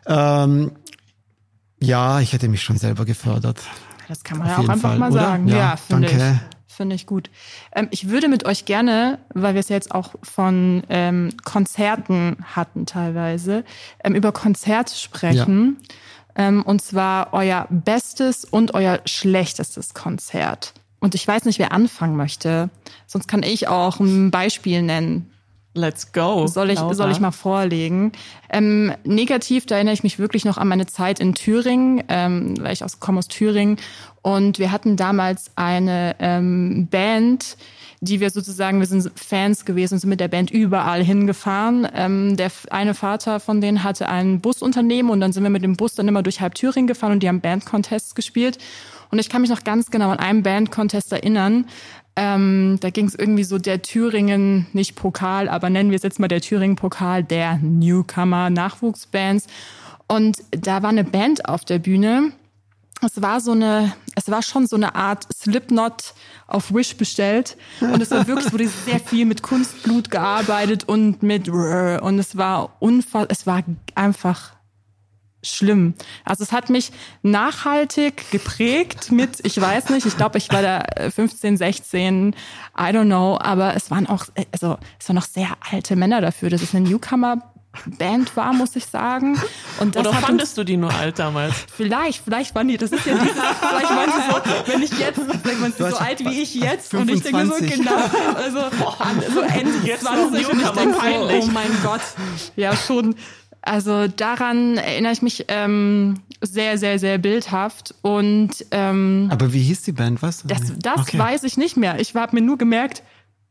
[SPEAKER 4] Ähm, ja, ich hätte mich schon selber gefördert.
[SPEAKER 3] Das kann man Auf ja auch einfach Fall, mal oder? sagen. Ja, ja finde ich. Finde ich gut. Ähm, ich würde mit euch gerne, weil wir es jetzt auch von ähm, Konzerten hatten teilweise, ähm, über Konzerte sprechen. Ja. Ähm, und zwar euer bestes und euer schlechtestes Konzert. Und ich weiß nicht, wer anfangen möchte. Sonst kann ich auch ein Beispiel nennen.
[SPEAKER 2] Let's go.
[SPEAKER 3] Soll ich, soll ich mal vorlegen. Ähm, negativ, da erinnere ich mich wirklich noch an meine Zeit in Thüringen, ähm, weil ich aus, komme aus Thüringen. Und wir hatten damals eine ähm, Band, die wir sozusagen, wir sind Fans gewesen und sind mit der Band überall hingefahren. Ähm, der eine Vater von denen hatte ein Busunternehmen und dann sind wir mit dem Bus dann immer durch halb Thüringen gefahren und die haben Bandcontests gespielt. Und ich kann mich noch ganz genau an einen Bandcontest erinnern. Ähm, da ging es irgendwie so der Thüringen, nicht Pokal, aber nennen wir es jetzt mal der Thüringen-Pokal der Newcomer-Nachwuchsbands. Und da war eine Band auf der Bühne. Es war so eine, es war schon so eine Art Slipknot auf Wish bestellt. Und es war wirklich, wurde sehr viel mit Kunstblut gearbeitet und mit, und es war unfassbar, es war einfach schlimm. Also es hat mich nachhaltig geprägt mit, ich weiß nicht, ich glaube, ich war da 15, 16, I don't know, aber es waren auch, also es waren noch sehr alte Männer dafür. Das ist eine Newcomer Band war, muss ich sagen.
[SPEAKER 2] Und das Oder fandest du die nur alt damals?
[SPEAKER 3] Vielleicht, vielleicht waren die, das ist ja dieses, vielleicht waren sie so, wenn ich jetzt, vielleicht waren sie so alt wie ich jetzt 25. und ich denke so, genau, also so Ende jetzt 20 und ich denke so, oh mein Gott, ja schon, Also daran erinnere ich mich ähm, sehr, sehr, sehr bildhaft. Und ähm,
[SPEAKER 4] Aber wie hieß die Band? Was?
[SPEAKER 3] das, das
[SPEAKER 4] Okay.
[SPEAKER 3] weiß ich nicht mehr. Ich habe mir nur gemerkt,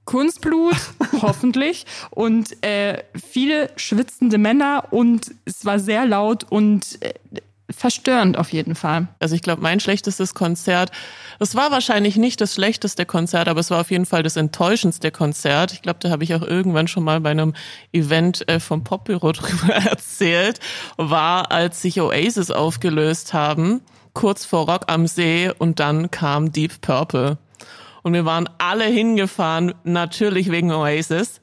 [SPEAKER 3] Kunstblut, hoffentlich, und äh, viele schwitzende Männer und es war sehr laut und äh, verstörend auf jeden Fall.
[SPEAKER 2] Also ich glaube, mein schlechtestes Konzert, es war wahrscheinlich nicht das schlechteste Konzert, aber es war auf jeden Fall das enttäuschendste Konzert. Ich glaube, da habe ich auch irgendwann schon mal bei einem Event äh, vom Popbüro drüber erzählt, war, als sich Oasis aufgelöst haben, kurz vor Rock am See und dann kam Deep Purple. Und wir waren alle hingefahren, natürlich wegen Oasis.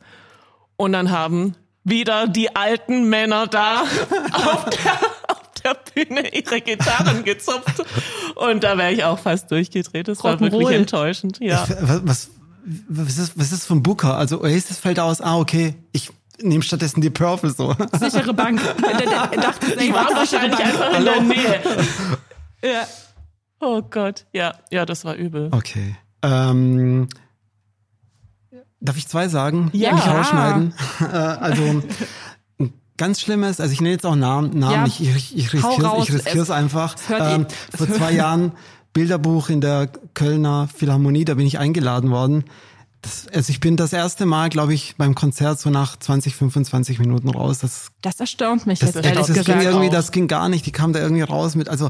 [SPEAKER 2] Und dann haben wieder die alten Männer da auf der, auf der Bühne ihre Gitarren gezupft. Und da wäre ich auch fast durchgedreht. Das war wirklich enttäuschend. Ja.
[SPEAKER 4] Was, was, was, ist, was ist von Booker? Also Oasis fällt aus, ah, okay, ich nehme stattdessen die Purple so.
[SPEAKER 3] Sichere Bank. Der, der, der dachte,
[SPEAKER 2] Die waren wahrscheinlich einfach in der Nähe.
[SPEAKER 3] Ja.
[SPEAKER 2] Oh Gott. Ja, ja, das war übel.
[SPEAKER 4] Okay. Ähm, darf ich zwei sagen?
[SPEAKER 2] Ja.
[SPEAKER 4] Nicht rausschneiden. Äh, also ein ganz schlimmes, also ich nenne jetzt auch Namen, Namen
[SPEAKER 3] Ja.
[SPEAKER 4] ich, ich, ich riskiere es einfach.
[SPEAKER 3] eh-
[SPEAKER 4] Ähm,
[SPEAKER 3] es
[SPEAKER 4] vor zwei Jahren Bilderbuch in der Kölner Philharmonie, da bin ich eingeladen worden. Das, also ich bin das erste Mal, glaube ich, beim Konzert so nach 20, 25 Minuten raus. Das
[SPEAKER 3] Das erstaunt mich
[SPEAKER 4] das,
[SPEAKER 3] jetzt ehrlich
[SPEAKER 4] das, das ging irgendwie,
[SPEAKER 2] auch.
[SPEAKER 4] das ging gar nicht. Die kam da irgendwie raus mit, also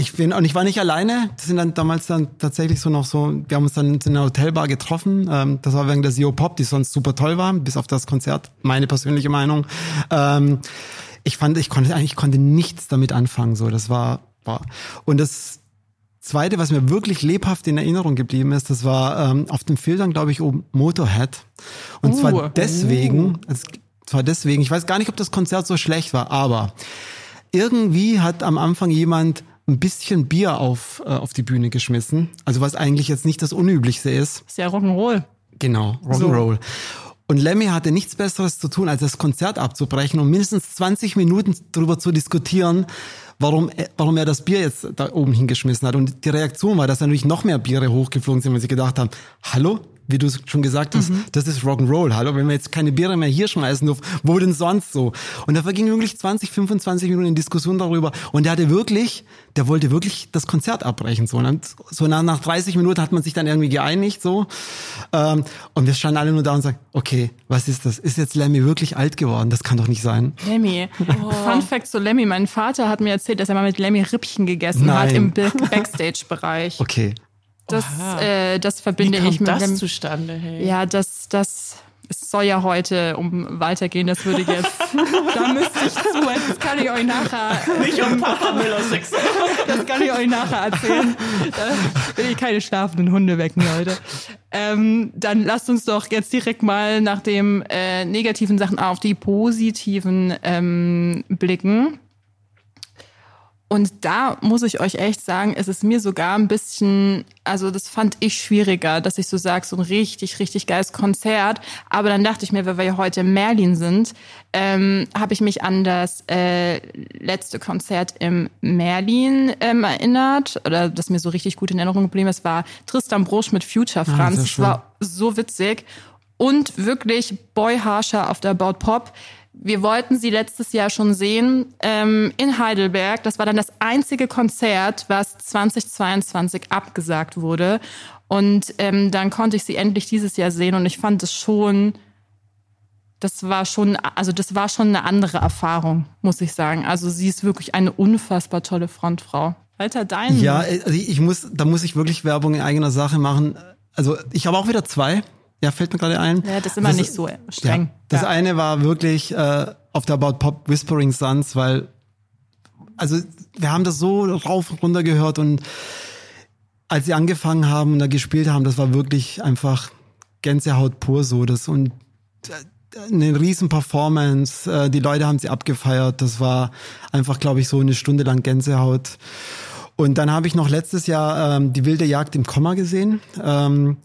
[SPEAKER 4] ich bin, und ich war nicht alleine. Das sind dann damals dann tatsächlich so noch so, wir haben uns dann in einer Hotelbar getroffen. Ähm, das war wegen der Sio Pop, die sonst super toll war, bis auf das Konzert, meine persönliche Meinung. Ähm, ich fand, ich konnte eigentlich, ich konnte nichts damit anfangen, so. Das war, war. Und das, Zweite, was mir wirklich lebhaft in Erinnerung geblieben ist, das war ähm, auf dem Filtern, glaube ich, oben Motorhead. Und
[SPEAKER 3] Uh.
[SPEAKER 4] zwar deswegen, also, zwar deswegen, ich weiß gar nicht, ob das Konzert so schlecht war, aber irgendwie hat am Anfang jemand ein bisschen Bier auf, äh, auf die Bühne geschmissen. Also was eigentlich jetzt nicht das Unüblichste ist.
[SPEAKER 3] ist ja Rock'n'Roll.
[SPEAKER 4] Genau, Rock'n'Roll. Und Lemmy hatte nichts Besseres zu tun, als das Konzert abzubrechen und mindestens 20 Minuten darüber zu diskutieren, warum, er- warum er das Bier jetzt da oben hingeschmissen hat. Und die Reaktion war, dass natürlich noch mehr Biere hochgeflogen sind, weil sie gedacht haben, hallo? Wie du es schon gesagt hast, das ist Rock'n'Roll. Hallo, wenn wir jetzt keine Biere mehr hier schmeißen dürfen, wo denn sonst so? Und da vergingen wirklich 20, 25 Minuten in Diskussion darüber. Und der hatte wirklich, der wollte wirklich das Konzert abbrechen. So, und so nach, nach 30 Minuten hat man sich dann irgendwie geeinigt. so ähm, Und wir standen alle nur da und sagen, okay, was ist das? Ist jetzt Lemmy wirklich alt geworden? Das kann doch nicht sein.
[SPEAKER 3] Lemmy. Fun Fact zu Lemmy. Mein Vater hat mir erzählt, dass er mal mit Lemmy Rippchen gegessen
[SPEAKER 4] Nein.
[SPEAKER 3] hat im Ba- Backstage-Bereich.
[SPEAKER 4] Okay.
[SPEAKER 3] Das, äh, das
[SPEAKER 2] Wie
[SPEAKER 3] verbinde ich
[SPEAKER 2] kommt
[SPEAKER 3] mit
[SPEAKER 2] das
[SPEAKER 3] Lemmy.
[SPEAKER 2] zustande? Hey?
[SPEAKER 3] Ja, das, das, es soll ja heute um weitergehen. Das würde jetzt, da müsste ich zu. Das kann ich euch nachher,
[SPEAKER 2] Nicht um Papa Müller Sex.
[SPEAKER 3] das kann ich euch nachher erzählen. Da will ich keine schlafenden Hunde wecken, Leute. Ähm, dann lasst uns doch jetzt direkt mal nach den äh, negativen Sachen auf die positiven ähm, blicken. Und da muss ich euch echt sagen, es ist mir sogar ein bisschen, also das fand ich schwieriger, dass ich so sage, so ein richtig, richtig geiles Konzert. Aber dann dachte ich mir, weil wir ja heute in Merlin sind, ähm, habe ich mich an das äh, letzte Konzert im Merlin ähm, erinnert, oder das mir so richtig gut in Erinnerung geblieben ist, war Tristan Brosch mit Future
[SPEAKER 4] Ah,
[SPEAKER 3] Franz. Es
[SPEAKER 4] schön.
[SPEAKER 3] war so witzig. Und wirklich Boy Harscher auf der About Pop. Wir wollten sie letztes Jahr schon sehen ähm, in Heidelberg. Das war dann das einzige Konzert, was 2022 abgesagt wurde. Und ähm, dann konnte ich sie endlich dieses Jahr sehen und ich fand es schon, das war schon, also das war schon eine andere Erfahrung, muss ich sagen. Also sie ist wirklich eine unfassbar tolle Frontfrau. Alter, dein.
[SPEAKER 4] Ja, also ich muss, da muss ich wirklich Werbung in eigener Sache machen. Also ich habe auch wieder zwei. Ja, fällt mir gerade ein.
[SPEAKER 3] Ja, das ist immer nicht so streng.
[SPEAKER 4] Ja, das
[SPEAKER 3] Ja.
[SPEAKER 4] eine war wirklich äh, auf der About Pop Whispering Suns, weil also wir haben das so rauf und runter gehört und als sie angefangen haben und da gespielt haben, das war wirklich einfach Gänsehaut pur so. Das und äh, eine riesen Performance. Äh, die Leute haben sie abgefeiert. Das war einfach, glaube ich, so eine Stunde lang Gänsehaut. Und dann habe ich noch letztes Jahr ähm, die wilde Jagd im Komma gesehen. Ähm,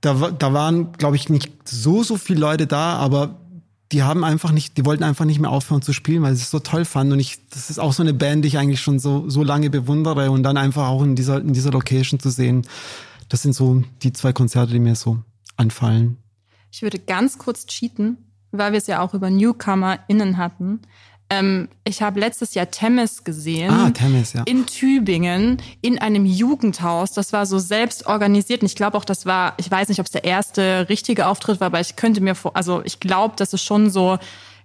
[SPEAKER 4] da, da waren, glaube ich, nicht so, so viele Leute da, aber die haben einfach nicht, die wollten einfach nicht mehr aufhören zu spielen, weil sie es so toll fanden. Und ich, das ist auch so eine Band, die ich eigentlich schon so, so lange bewundere und dann einfach auch in dieser, in dieser Location zu sehen. Das sind so die zwei Konzerte, die mir so anfallen.
[SPEAKER 3] Ich würde ganz kurz cheaten weil wir es ja auch über NewcomerInnen hatten. Ähm, ich habe letztes Jahr Temmes gesehen.
[SPEAKER 4] Ah, Temmes, ja.
[SPEAKER 3] In Tübingen, in einem Jugendhaus. Das war so selbst organisiert. Und ich glaube auch, das war, ich weiß nicht, ob es der erste richtige Auftritt war, aber ich könnte mir vor, also ich glaube, das ist schon so,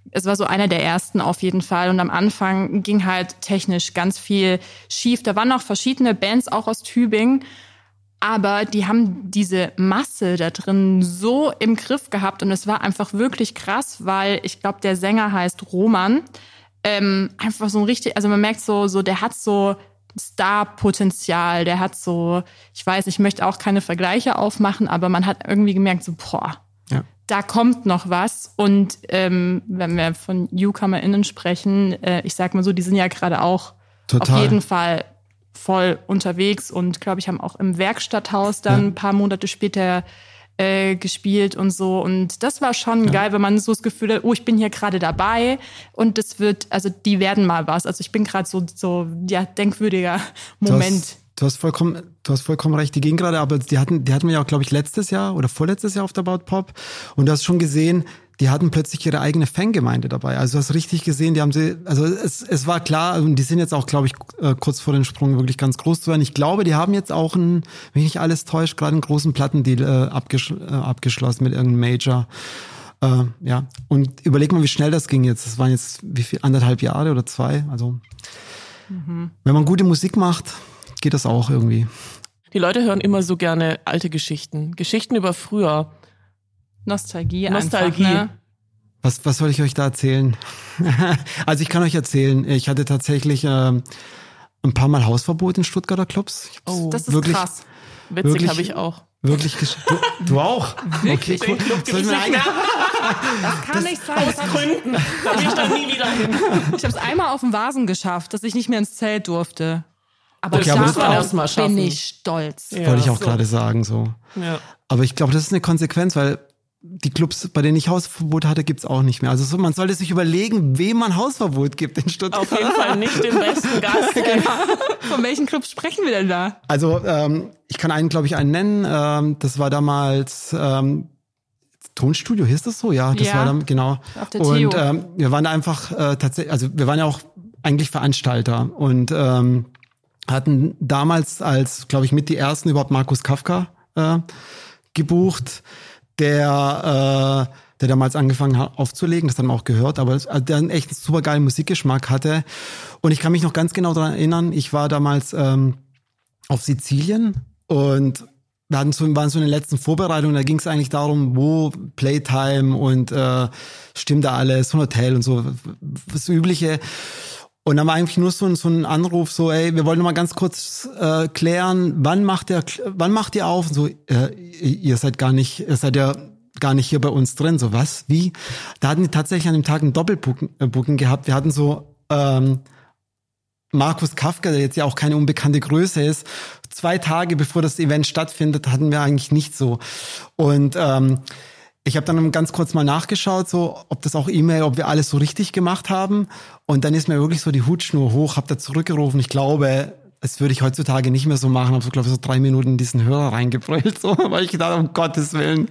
[SPEAKER 3] es war so einer der ersten auf jeden Fall. Und am Anfang ging halt technisch ganz viel schief. Da waren noch verschiedene Bands auch aus Tübingen. Aber die haben diese Masse da drin so im Griff gehabt und es war einfach wirklich krass, weil ich glaube, der Sänger heißt Roman. Ähm, einfach so ein richtig, also man merkt so, so der hat so Star-Potenzial, der hat so, ich weiß, ich möchte auch keine Vergleiche aufmachen, aber man hat irgendwie gemerkt, so, boah,
[SPEAKER 4] Ja.
[SPEAKER 3] da kommt noch was. Und ähm, wenn wir von NewcomerInnen sprechen, äh, ich sag mal so, die sind ja gerade auch
[SPEAKER 4] Total.
[SPEAKER 3] auf jeden Fall voll unterwegs und glaube ich haben auch im Werkstatthaus dann
[SPEAKER 4] Ja.
[SPEAKER 3] ein paar Monate später äh, gespielt und so und das war schon geil, wenn man so das Gefühl hat, oh, ich bin hier gerade dabei und das wird, also die werden mal was. Also ich bin gerade so so ja denkwürdiger Moment.
[SPEAKER 4] du hast vollkommen, du hast vollkommen recht. Die gehen gerade, aber die hatten, die hatten wir ja auch, glaube ich, letztes Jahr oder vorletztes Jahr auf der About Pop. Und du hast schon gesehen, die hatten plötzlich ihre eigene Fangemeinde dabei. Also du hast richtig gesehen, die haben sie, also es, es war klar, und die sind jetzt auch, glaube ich, äh, kurz vor dem Sprung wirklich ganz groß zu werden. Ich glaube, die haben jetzt auch einen, wenn ich nicht alles täuscht, gerade einen großen Plattendeal äh, abgesch äh, abgeschlossen mit irgendeinem Major. Äh, ja, und überleg mal, wie schnell das ging jetzt. Das waren jetzt wie viel, anderthalb Jahre oder zwei. Also wenn man gute Musik macht, geht das auch irgendwie.
[SPEAKER 2] Die Leute hören immer so gerne alte Geschichten. Geschichten über früher.
[SPEAKER 3] Nostalgie,
[SPEAKER 2] Nostalgie.
[SPEAKER 3] einfach. Ne?
[SPEAKER 4] Was, was soll ich euch da erzählen? also ich kann euch erzählen, ich hatte tatsächlich ähm, ein paar Mal Hausverbot in Stuttgarter Clubs.
[SPEAKER 2] Oh,
[SPEAKER 3] Das ist
[SPEAKER 4] Wirklich?
[SPEAKER 3] krass.
[SPEAKER 2] witzig
[SPEAKER 4] wirklich-
[SPEAKER 2] habe ich auch.
[SPEAKER 4] Wirklich du, du auch? Okay, cool.
[SPEAKER 2] Club
[SPEAKER 4] Soll ich
[SPEAKER 2] gibt's
[SPEAKER 4] mir
[SPEAKER 2] nicht
[SPEAKER 4] ein-
[SPEAKER 2] mehr.
[SPEAKER 3] Kann nicht sein.
[SPEAKER 2] Aus Gründen. Da bin ich dann nie wieder hin.
[SPEAKER 3] Ich habe es einmal auf dem Vasen geschafft, dass ich nicht mehr ins Zelt durfte. Aber
[SPEAKER 2] Das
[SPEAKER 4] Okay, aber
[SPEAKER 3] darauf
[SPEAKER 4] das-
[SPEAKER 2] muss man erst mal schaffen.
[SPEAKER 3] bin ich stolz.
[SPEAKER 2] Ja.
[SPEAKER 4] Wollte ich auch
[SPEAKER 3] so.
[SPEAKER 4] gerade sagen, so.
[SPEAKER 2] Ja.
[SPEAKER 4] Aber ich glaube, das ist eine Konsequenz, weil die Clubs, bei denen ich Hausverbot hatte, gibt's auch nicht mehr. Also so, man sollte sich überlegen, wem man Hausverbot gibt in Stuttgart.
[SPEAKER 2] Auf jeden Fall nicht den besten Gast.
[SPEAKER 3] Von welchen Clubs sprechen wir denn da?
[SPEAKER 4] Also ähm, ich kann einen, glaube ich, einen nennen. Ähm, das war damals ähm, Tonstudio, hieß das so? Ja, das
[SPEAKER 3] Ja.
[SPEAKER 4] war dann genau.
[SPEAKER 3] Auf der
[SPEAKER 4] und
[SPEAKER 3] Theo.
[SPEAKER 4] ähm, wir waren einfach äh, tatsächlich, also wir waren ja auch eigentlich Veranstalter und ähm, hatten damals als, glaube ich, mit die ersten überhaupt Markus Kafka äh, gebucht, der äh, der damals angefangen hat aufzulegen, das haben wir auch gehört, aber also der einen echt super geilen Musikgeschmack hatte. Und ich kann mich noch ganz genau daran erinnern, ich war damals ähm, auf Sizilien und wir hatten so, waren so in den letzten Vorbereitungen, da ging es eigentlich darum, wo Playtime und äh, stimmt da alles, so ein Hotel und so, das Übliche. Und dann war eigentlich nur so ein, so ein Anruf, so, ey, wir wollen noch mal ganz kurz äh, klären, wann macht der, wann macht ihr auf? Und so, äh, ihr seid gar nicht, ihr seid ja gar nicht hier bei uns drin. So, was? Wie? Da hatten die tatsächlich an dem Tag ein Doppelbooking äh, gehabt. Wir hatten so ähm, Markus Kafka, der jetzt ja auch keine unbekannte Größe ist, zwei Tage bevor das Event stattfindet, hatten wir eigentlich nicht so. Und ähm, ich habe dann ganz kurz mal nachgeschaut, so ob das auch E-Mail, ob wir alles so richtig gemacht haben. Und dann ist mir wirklich so die Hutschnur hoch, habe da zurückgerufen. Ich glaube, das würde ich heutzutage nicht mehr so machen. Habe so glaube ich so drei Minuten in diesen Hörer reingebrüllt, so, weil ich gedacht, um Gottes willen.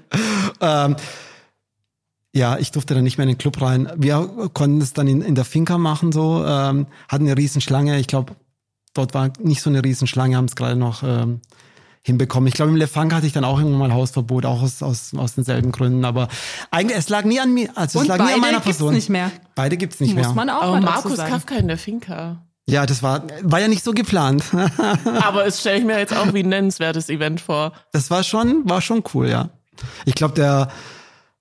[SPEAKER 4] Ähm, ja, ich durfte dann nicht mehr in den Club rein. Wir konnten es dann in, in der Finca machen, so, ähm, hatten eine Riesenschlange. Ich glaube, dort war nicht so eine Riesenschlange, haben es gerade noch ähm, hinbekommen. Ich glaube, im Le Funk hatte ich dann auch irgendwann mal Hausverbot, auch aus, aus, aus denselben Gründen. Aber eigentlich, es lag nie an mir, also es
[SPEAKER 3] Und
[SPEAKER 4] lag nie an
[SPEAKER 3] beide
[SPEAKER 4] meiner
[SPEAKER 3] gibt's
[SPEAKER 4] Person.
[SPEAKER 3] nicht mehr.
[SPEAKER 4] Beide gibt's nicht
[SPEAKER 3] Muss
[SPEAKER 4] mehr.
[SPEAKER 3] man auch
[SPEAKER 2] Aber
[SPEAKER 3] mal
[SPEAKER 2] Markus
[SPEAKER 3] sagen.
[SPEAKER 2] Kafka in der Finca.
[SPEAKER 4] ja, das war, war ja nicht so geplant.
[SPEAKER 2] Aber es stelle ich mir jetzt auch wie ein nennenswertes Event vor.
[SPEAKER 4] Das war schon, war schon cool, ja. Ich glaube, der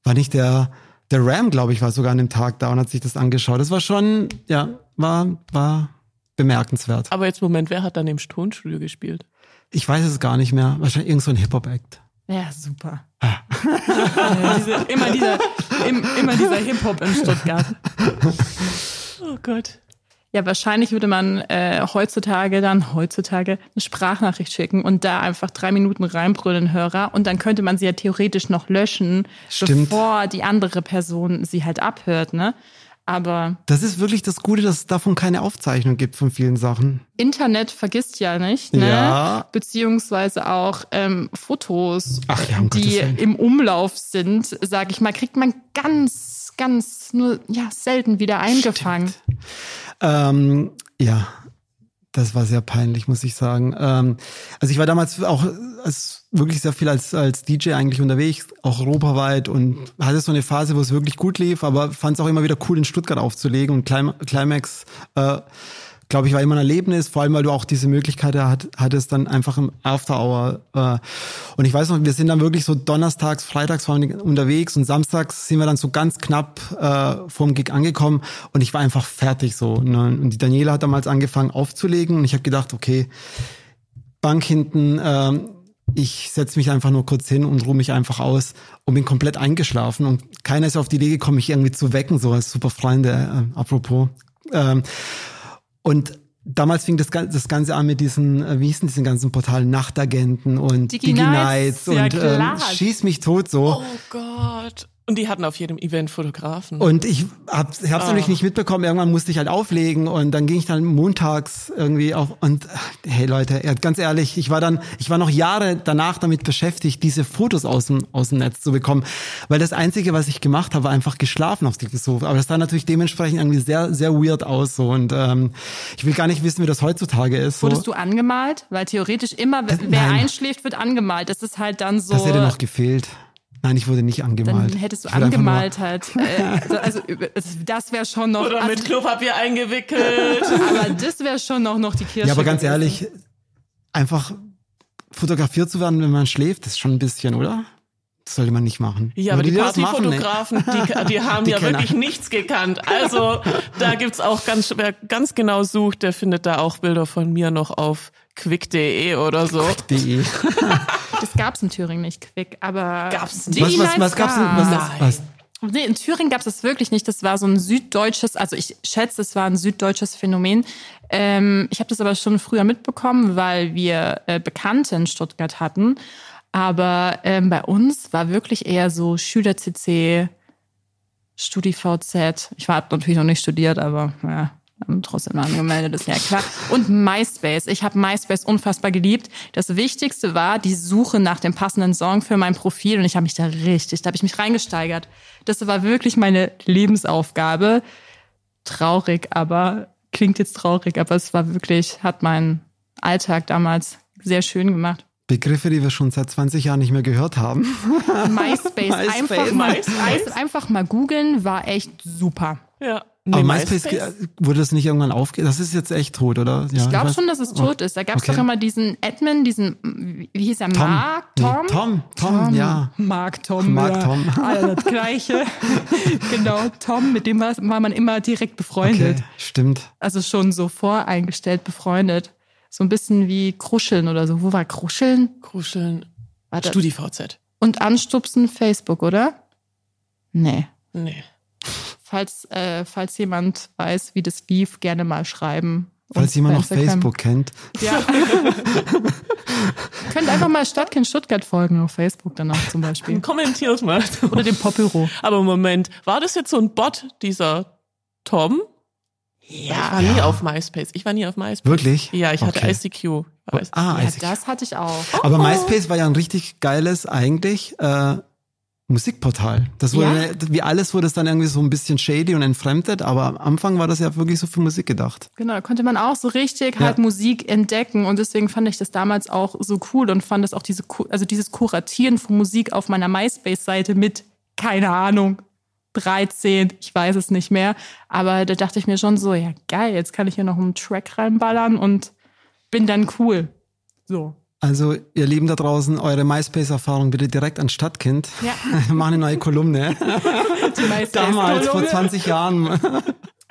[SPEAKER 4] war nicht der, der Ram, glaube ich, war sogar an dem Tag da und hat sich das angeschaut. Das war schon, ja, war, war bemerkenswert.
[SPEAKER 2] Aber jetzt Moment, wer hat dann im Tonstudio gespielt?
[SPEAKER 4] Ich weiß es gar nicht mehr. Wahrscheinlich irgend so ein Hip-Hop-Act.
[SPEAKER 3] Ja, super. ja, diese, immer dieser, im, immer dieser Hip-Hop in Stuttgart.
[SPEAKER 2] Oh Gott.
[SPEAKER 3] Ja, wahrscheinlich würde man äh, heutzutage dann heutzutage eine Sprachnachricht schicken und da einfach drei Minuten reinbrüllen Hörer und dann könnte man sie ja theoretisch noch löschen,
[SPEAKER 4] Stimmt.
[SPEAKER 3] bevor die andere Person sie halt abhört, ne? Aber
[SPEAKER 4] Das ist wirklich das Gute, dass es davon keine Aufzeichnung gibt von vielen Sachen.
[SPEAKER 3] Internet vergisst ja nicht, ne?
[SPEAKER 4] Ja.
[SPEAKER 3] Beziehungsweise auch ähm, Fotos,
[SPEAKER 4] ja, um
[SPEAKER 3] die im Umlauf sind, sag ich mal, kriegt man ganz, ganz, ganz nur ja selten wieder eingefangen.
[SPEAKER 4] Ähm, ja, das war sehr peinlich, muss ich sagen. Ähm, also ich war damals auch als wirklich sehr viel als, als DJ eigentlich unterwegs, auch europaweit und hatte so eine Phase, wo es wirklich gut lief, aber fand es auch immer wieder cool, in Stuttgart aufzulegen und Climax äh, glaube ich, war immer ein Erlebnis, vor allem, weil du auch diese Möglichkeit hat, hattest, dann einfach im After Hour. Äh, und ich weiß noch, wir sind dann wirklich so donnerstags, freitags waren wir unterwegs und samstags sind wir dann so ganz knapp äh, vorm Gig angekommen und ich war einfach fertig so. Ne? Und die Daniela hat damals angefangen aufzulegen und ich habe gedacht, okay, Bank hinten, äh, ich setze mich einfach nur kurz hin und ruhe mich einfach aus und bin komplett eingeschlafen und keiner ist auf die Idee gekommen, mich irgendwie zu wecken, so als super Freunde, äh, apropos. Ähm, und damals fing das, das Ganze an mit diesen, äh, wie hießen diesen ganzen Portalen, Nachtagenten und Digi-Nights Digi und ja, ähm, Schieß mich tot so.
[SPEAKER 2] Oh Gott. Und die hatten auf jedem Event Fotografen.
[SPEAKER 4] Und ich habe es oh. natürlich nicht mitbekommen. Irgendwann musste ich halt auflegen und dann ging ich dann montags irgendwie auf und hey Leute, ganz ehrlich, ich war dann, ich war noch Jahre danach damit beschäftigt, diese Fotos aus dem aus dem Netz zu bekommen, weil das einzige, was ich gemacht habe, war einfach geschlafen auf dem Sofa. Aber das sah natürlich dementsprechend irgendwie sehr sehr weird aus so und ähm, ich will gar nicht wissen, wie das heutzutage ist.
[SPEAKER 3] So. Wurdest du angemalt? Weil theoretisch immer, wer Nein. einschläft, wird angemalt. Das ist halt dann so.
[SPEAKER 4] Das hätte noch gefehlt. Nein, ich wurde nicht angemalt.
[SPEAKER 3] Dann hättest du angemalt halt. Äh, also, also das wäre schon noch.
[SPEAKER 2] Oder mit Klopapier eingewickelt.
[SPEAKER 3] aber das wäre schon noch, noch die Kirsche.
[SPEAKER 4] Ja, aber ganz ehrlich, einfach fotografiert zu werden, wenn man schläft, ist schon ein bisschen, oder? Das sollte man nicht machen.
[SPEAKER 2] Ja, aber die, die Partyfotografen, die, die haben die ja wirklich nichts gekannt. Also da gibt's auch ganz, wer ganz genau sucht, der findet da auch Bilder von mir noch auf quick.de oder so.
[SPEAKER 4] Quick.de.
[SPEAKER 3] das gab's in Thüringen nicht, Quick, aber
[SPEAKER 2] gab's
[SPEAKER 4] nicht. Was, was, was gab's? Was, was, was?
[SPEAKER 3] Nee, in Thüringen gab's das wirklich nicht. Das war so ein süddeutsches, also ich schätze, es war ein süddeutsches Phänomen. Ähm, ich habe das aber schon früher mitbekommen, weil wir äh, Bekannte in Stuttgart hatten. Aber ähm, bei uns war wirklich eher so Schüler-CC, StudiVZ. Ich war natürlich noch nicht studiert, aber ja, trotzdem angemeldet, ist ja klar. Und MySpace. Ich habe MySpace unfassbar geliebt. Das Wichtigste war die Suche nach dem passenden Song für mein Profil und ich habe mich da richtig, da habe ich mich reingesteigert. Das war wirklich meine Lebensaufgabe. Traurig, aber klingt jetzt traurig, aber es war wirklich, hat meinen Alltag damals sehr schön gemacht.
[SPEAKER 4] Begriffe, die wir schon seit 20 Jahren nicht mehr gehört haben.
[SPEAKER 3] MySpace, MySpace. Einfach, mal, einfach mal googeln, war echt super.
[SPEAKER 2] Ja.
[SPEAKER 4] Nee, Aber MySpace, MySpace, wurde das nicht irgendwann aufge... Das ist jetzt echt tot, oder?
[SPEAKER 3] Ja, ich glaube schon, dass es tot ist. Da gab es okay. doch immer diesen Admin, diesen, wie hieß er,
[SPEAKER 4] Tom.
[SPEAKER 3] Mark,
[SPEAKER 4] Tom? Nee, Tom, Tom, Tom, ja.
[SPEAKER 3] Mark, Tom.
[SPEAKER 4] Mark,
[SPEAKER 3] ja.
[SPEAKER 4] Tom.
[SPEAKER 3] Alle das Gleiche. genau, Tom, mit dem war, war man immer direkt befreundet.
[SPEAKER 4] Okay, stimmt.
[SPEAKER 3] Also schon so voreingestellt befreundet. So ein bisschen wie Kruscheln oder so. Wo war Kruscheln?
[SPEAKER 2] Kruscheln. Warte. StudiVZ.
[SPEAKER 3] Und Anstupsen Facebook, oder? Nee.
[SPEAKER 2] Nee.
[SPEAKER 3] Falls, äh, falls jemand weiß, wie das lief, gerne mal schreiben.
[SPEAKER 4] Falls jemand noch Facebook kennt.
[SPEAKER 3] Ja. Könnt einfach mal Stadtkind Stuttgart folgen auf Facebook danach zum Beispiel.
[SPEAKER 2] Kommentiert mal.
[SPEAKER 3] Oder dem Popbüro.
[SPEAKER 2] Aber Moment, war das jetzt so ein Bot, dieser Tom? Ja, ich war nie auf MySpace. Ich war nie auf MySpace.
[SPEAKER 4] Wirklich?
[SPEAKER 2] Ja, ich hatte okay. ICQ.
[SPEAKER 3] Ah, ja, ICQ. das hatte ich auch.
[SPEAKER 4] Aber MySpace war ja ein richtig geiles eigentlich. Äh, Musikportal. Das wurde, ja? wie alles wurde es dann irgendwie so ein bisschen shady und entfremdet, aber am Anfang war das ja wirklich so für Musik gedacht.
[SPEAKER 3] Genau, konnte man auch so richtig ja. halt Musik entdecken und deswegen fand ich das damals auch so cool und fand das auch diese, also dieses Kuratieren von Musik auf meiner MySpace-Seite mit, keine Ahnung, 13, ich weiß es nicht mehr, aber da dachte ich mir schon so, ja geil, jetzt kann ich hier noch einen Track reinballern und bin dann cool. So.
[SPEAKER 4] Also, ihr Lieben da draußen, eure MySpace-Erfahrung bitte direkt an Stadtkind. Ja. Mach eine neue Kolumne. Damals, vor 20 Jahren.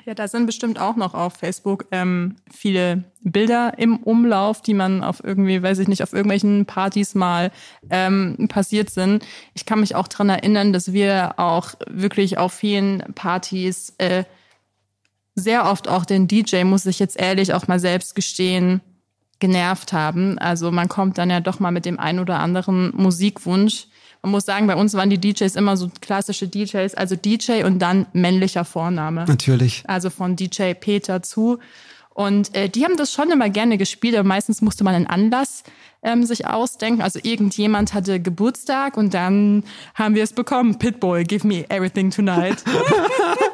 [SPEAKER 3] Ja, da sind bestimmt auch noch auf Facebook ähm, viele Bilder im Umlauf, die man auf irgendwie, weiß ich nicht, auf irgendwelchen Partys mal ähm, passiert sind. Ich kann mich auch dran erinnern, dass wir auch wirklich auf vielen Partys äh, sehr oft auch den DJ, muss ich jetzt ehrlich auch mal selbst gestehen, genervt haben. Also man kommt dann ja doch mal mit dem ein oder anderen Musikwunsch. Man muss sagen, bei uns waren die DJs immer so klassische DJs, also DJ und dann männlicher Vorname.
[SPEAKER 4] Natürlich.
[SPEAKER 3] Also von DJ Peter zu. Und äh, die haben das schon immer gerne gespielt, aber meistens musste man einen Anlass ähm, sich ausdenken. Also irgendjemand hatte Geburtstag und dann haben wir es bekommen. Pitbull, give me everything tonight.